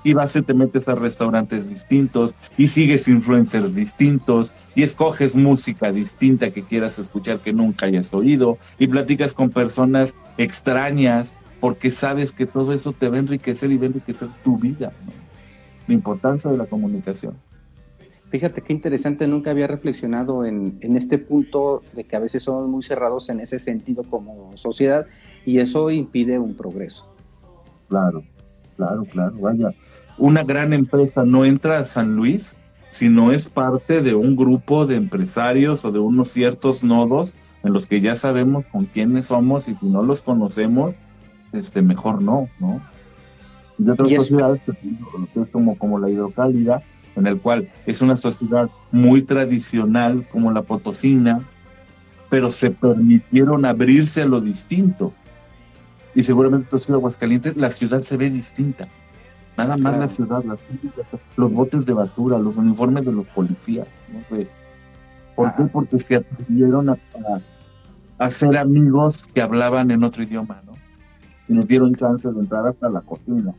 Y vas y te metes a restaurantes distintos y sigues influencers distintos y escoges música distinta que quieras escuchar que nunca hayas oído y platicas con personas extrañas porque sabes que todo eso te va a enriquecer y va a enriquecer tu vida. La importancia de la comunicación. Fíjate qué interesante, nunca había reflexionado en, en, este punto de que a veces somos muy cerrados en ese sentido como sociedad y eso impide un progreso. Claro, claro, claro. Vaya, una gran empresa no entra a San Luis si no es parte de un grupo de empresarios o de unos ciertos nodos en los que ya sabemos con quiénes somos y si no los conocemos, este, mejor no, ¿no? Y otras sociedades que es como, como la hidrocálida, en el cual es una sociedad muy tradicional como la potosina, pero se permitieron abrirse a lo distinto. Y seguramente en Aguascalientes la ciudad se ve distinta. Nada más la ciudad, los botes de basura, los uniformes de los policías, no sé. ¿Por qué? Porque se atrevieron a, a, ser amigos que hablaban en otro idioma, ¿no? y nos dieron chance de entrar hasta la cocina.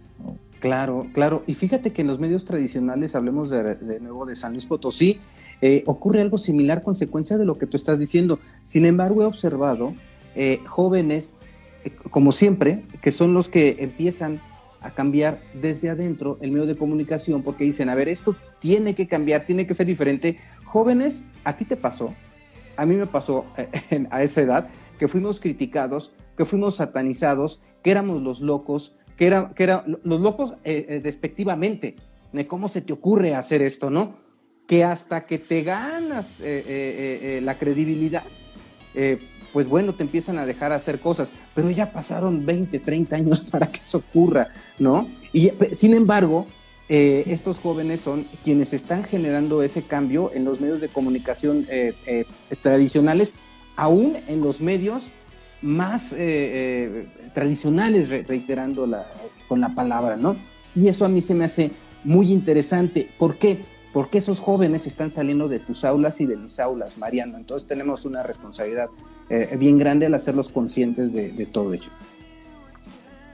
Claro, claro. Y fíjate que en los medios tradicionales, hablemos de, nuevo de San Luis Potosí, eh, ocurre algo similar consecuencia de lo que tú estás diciendo. Sin embargo, he observado eh, jóvenes, eh, como siempre, que son los que empiezan a cambiar desde adentro el medio de comunicación porque dicen, a ver, esto tiene que cambiar, tiene que ser diferente. Jóvenes, a ti te pasó, a mí me pasó [LAUGHS] a esa edad, que fuimos criticados que fuimos satanizados, que éramos los locos, que eran que era, los locos eh, eh, despectivamente. ¿Cómo se te ocurre hacer esto, no? Que hasta que te ganas eh, la credibilidad, pues bueno, te empiezan a dejar hacer cosas, pero ya pasaron 20, 30 años [LAUGHS] para que eso ocurra, ¿no? Y sin embargo, estos jóvenes son quienes están generando ese cambio en los medios de comunicación tradicionales, aún en los medios más eh, eh, tradicionales, reiterando la, con la palabra, ¿no? Y eso a mí se me hace muy interesante. ¿Por qué? Porque esos jóvenes están saliendo de tus aulas y de mis aulas, Mariano. Entonces tenemos una responsabilidad eh, bien grande al hacerlos conscientes de, todo ello.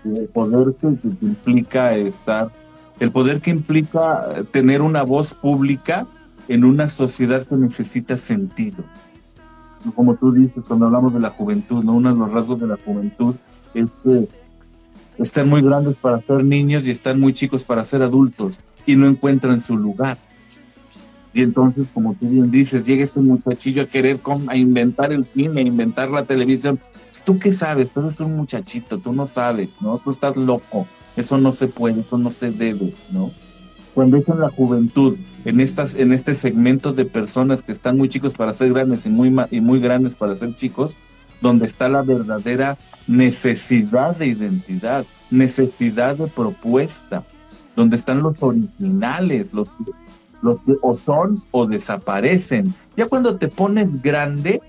El poder que, implica estar, el poder que implica tener una voz pública en una sociedad que necesita sentido como tú dices, cuando hablamos de la juventud, ¿no? Uno de los rasgos de la juventud es que están muy grandes para ser niños y están muy chicos para ser adultos y no encuentran su lugar. Y entonces, como tú bien dices, llega este muchachillo a querer a inventar el cine, a inventar la televisión. Pues, ¿Tú qué sabes? Tú eres un muchachito, tú no sabes, ¿no? Tú estás loco. Eso no se puede, eso no se debe, ¿no? cuando es en la juventud, en, estas, en este segmento de personas que están muy chicos para ser grandes y muy, y muy grandes para ser chicos, donde está la verdadera necesidad de identidad, necesidad de propuesta, donde están los originales, los, los que o son o desaparecen. Ya cuando te pones grande,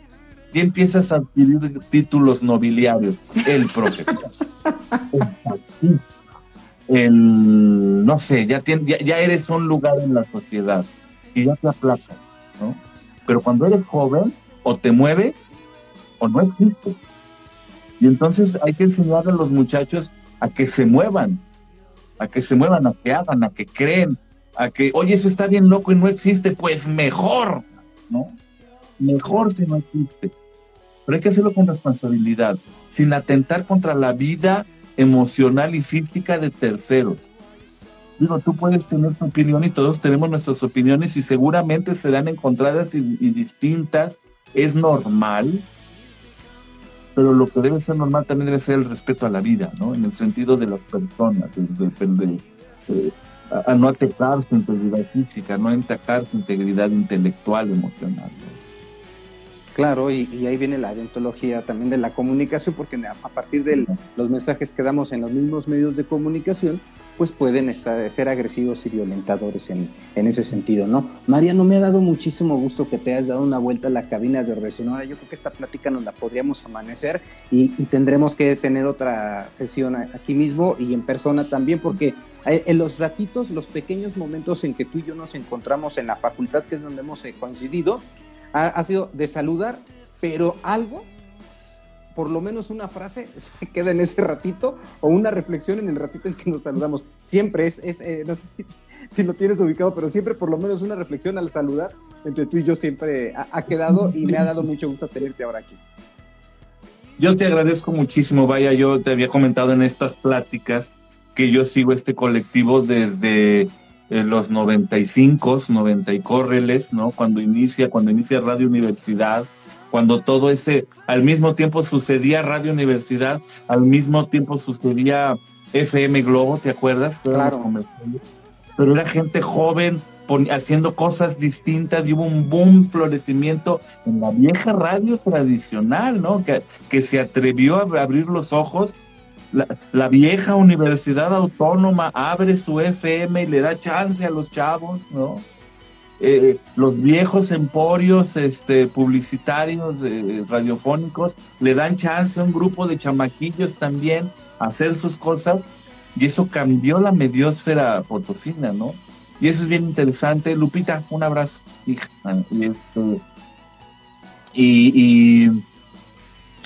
ya empiezas a adquirir títulos nobiliarios. El profesor, [LAUGHS] el el, no sé, ya, ya, eres un lugar en la sociedad y ya te aplacas, ¿no? Pero cuando eres joven, o te mueves o no existes. Y entonces hay que enseñar a los muchachos a que se muevan, a que se muevan, a que hagan, a que creen, a que, oye, eso está bien loco y no existe, pues mejor, ¿no? Mejor si no existe. pero hay que hacerlo con responsabilidad, sin atentar contra la vida emocional y física de terceros. Digo, tú puedes tener tu opinión y todos tenemos nuestras opiniones y seguramente serán encontradas y, distintas. Es normal, pero lo que debe ser normal también debe ser el respeto a la vida, ¿no? En el sentido de las personas, de, a, no atacar su integridad física, no atacar su integridad intelectual, emocional. Claro, y, ahí viene la deontología también de la comunicación, porque a partir de los mensajes que damos en los mismos medios de comunicación, pues pueden estar, ser agresivos y violentadores en, ese sentido, ¿no? Mariano, me ha dado muchísimo gusto que te hayas dado una vuelta a la cabina de Orbe Yo creo que esta plática nos la podríamos amanecer y, tendremos que tener otra sesión aquí mismo y en persona también, porque en los ratitos, los pequeños momentos en que tú y yo nos encontramos en la facultad, que es donde hemos eh, coincidido, ha, sido de saludar, pero algo, por lo menos una frase, [LAUGHS] se queda en ese ratito o una reflexión en el ratito en que nos saludamos. Siempre es, es eh, no sé si, lo tienes ubicado, pero siempre por lo menos una reflexión al saludar entre tú y yo siempre ha, quedado y me ha dado mucho gusto tenerte ahora aquí. Yo te agradezco muchísimo, vaya, yo te había comentado en estas pláticas que yo sigo este colectivo desde en los 95, 90 y córreles, ¿no? Cuando inicia, cuando inicia Radio Universidad, cuando todo ese, al mismo tiempo sucedía Radio Universidad, al mismo tiempo sucedía FM Globo, ¿te acuerdas? Claro. Pero era gente joven haciendo cosas distintas y hubo un boom, florecimiento en la vieja radio tradicional, ¿no? Que, que se atrevió a abrir los ojos la, vieja universidad autónoma abre su FM y le da chance a los chavos, ¿no? Eh, los viejos emporios este, publicitarios, eh, radiofónicos, le dan chance a un grupo de chamaquillos también a hacer sus cosas y eso cambió la mediosfera potosina, ¿no? Y eso es bien interesante. Lupita, un abrazo, hija. Y, este, y,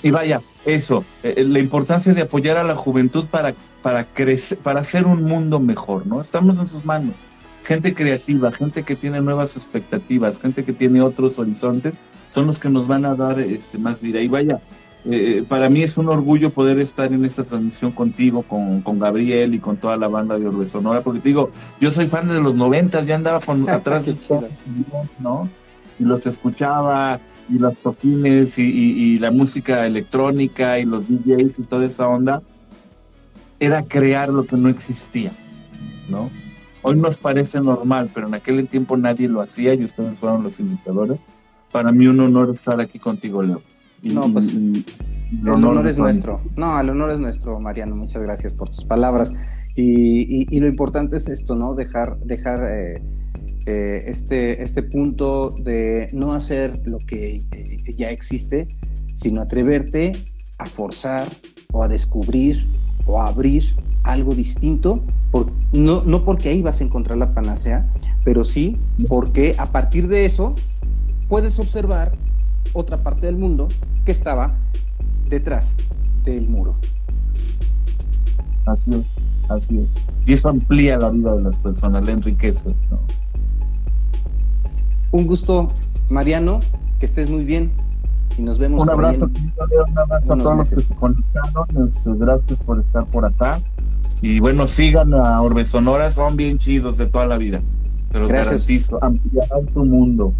y vaya, eso, eh, eh, la importancia de apoyar a la juventud para, para crecer, para hacer un mundo mejor, ¿no? Estamos en sus manos. Gente creativa, gente que tiene nuevas expectativas, gente que tiene otros horizontes, son los que nos van a dar este, más vida. Y vaya, eh, para mí es un orgullo poder estar en esta transmisión contigo, con, con Gabriel y con toda la banda de Orbe Sonora, porque te digo, yo soy fan de los 90, ya andaba con, [LAUGHS] atrás de ¿no? Y los escuchaba, y los toquines y, la música electrónica y los DJs y toda esa onda, era crear lo que no existía, ¿no? Hoy nos parece normal, pero en aquel tiempo nadie lo hacía y ustedes fueron los imitadores. Para mí un honor estar aquí contigo, Leo. no, pues el honor, es nuestro. No, el honor es nuestro, Mariano. Muchas gracias por tus palabras. Y, lo importante es esto, ¿no? Dejar, dejar eh, eh, este, este punto de no hacer lo que eh, ya existe, sino atreverte a forzar o a descubrir o a abrir algo distinto, por, no, no porque ahí vas a encontrar la panacea, pero sí porque a partir de eso puedes observar otra parte del mundo que estaba detrás del muro. Así es, así es. Y eso amplía la vida de las personas, la enriquece. ¿no? Un gusto, Mariano, que estés muy bien y nos vemos. Un abrazo, un abrazo a todos los que se conectaron. Gracias por estar por acá. Y bueno, sigan a Orbe Sonora, son bien chidos de toda la vida. Pero garantizo, ampliarán tu mundo.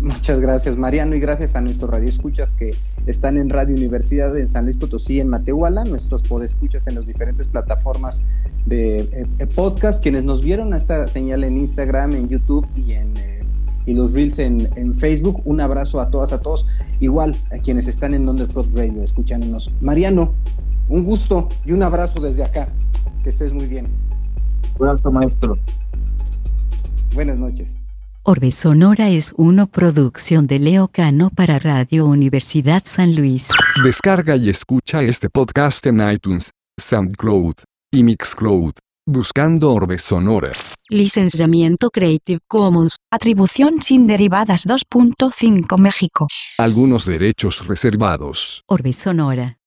Muchas gracias, Mariano, y gracias a nuestros radioescuchas que están en Radio Universidad en San Luis Potosí, en Matehuala, nuestros podescuchas en las diferentes plataformas de eh, eh, podcast, quienes nos vieron a esta señal en Instagram, en YouTube y en eh, y los reels en, Facebook. Un abrazo a todas, a todos. Igual a quienes están en Underprod Radio, escuchándonos. Mariano, un gusto y un abrazo desde acá. Que estés muy bien. Buenas maestro. Buenas noches. Orbe Sonora es una producción de Leo Cano para Radio Universidad San Luis. Descarga y escucha este podcast en iTunes, SoundCloud y Mixcloud, buscando Orbe Sonora. Licenciamiento Creative Commons. Atribución sin derivadas 2.5 México. Algunos derechos reservados. Orbe Sonora.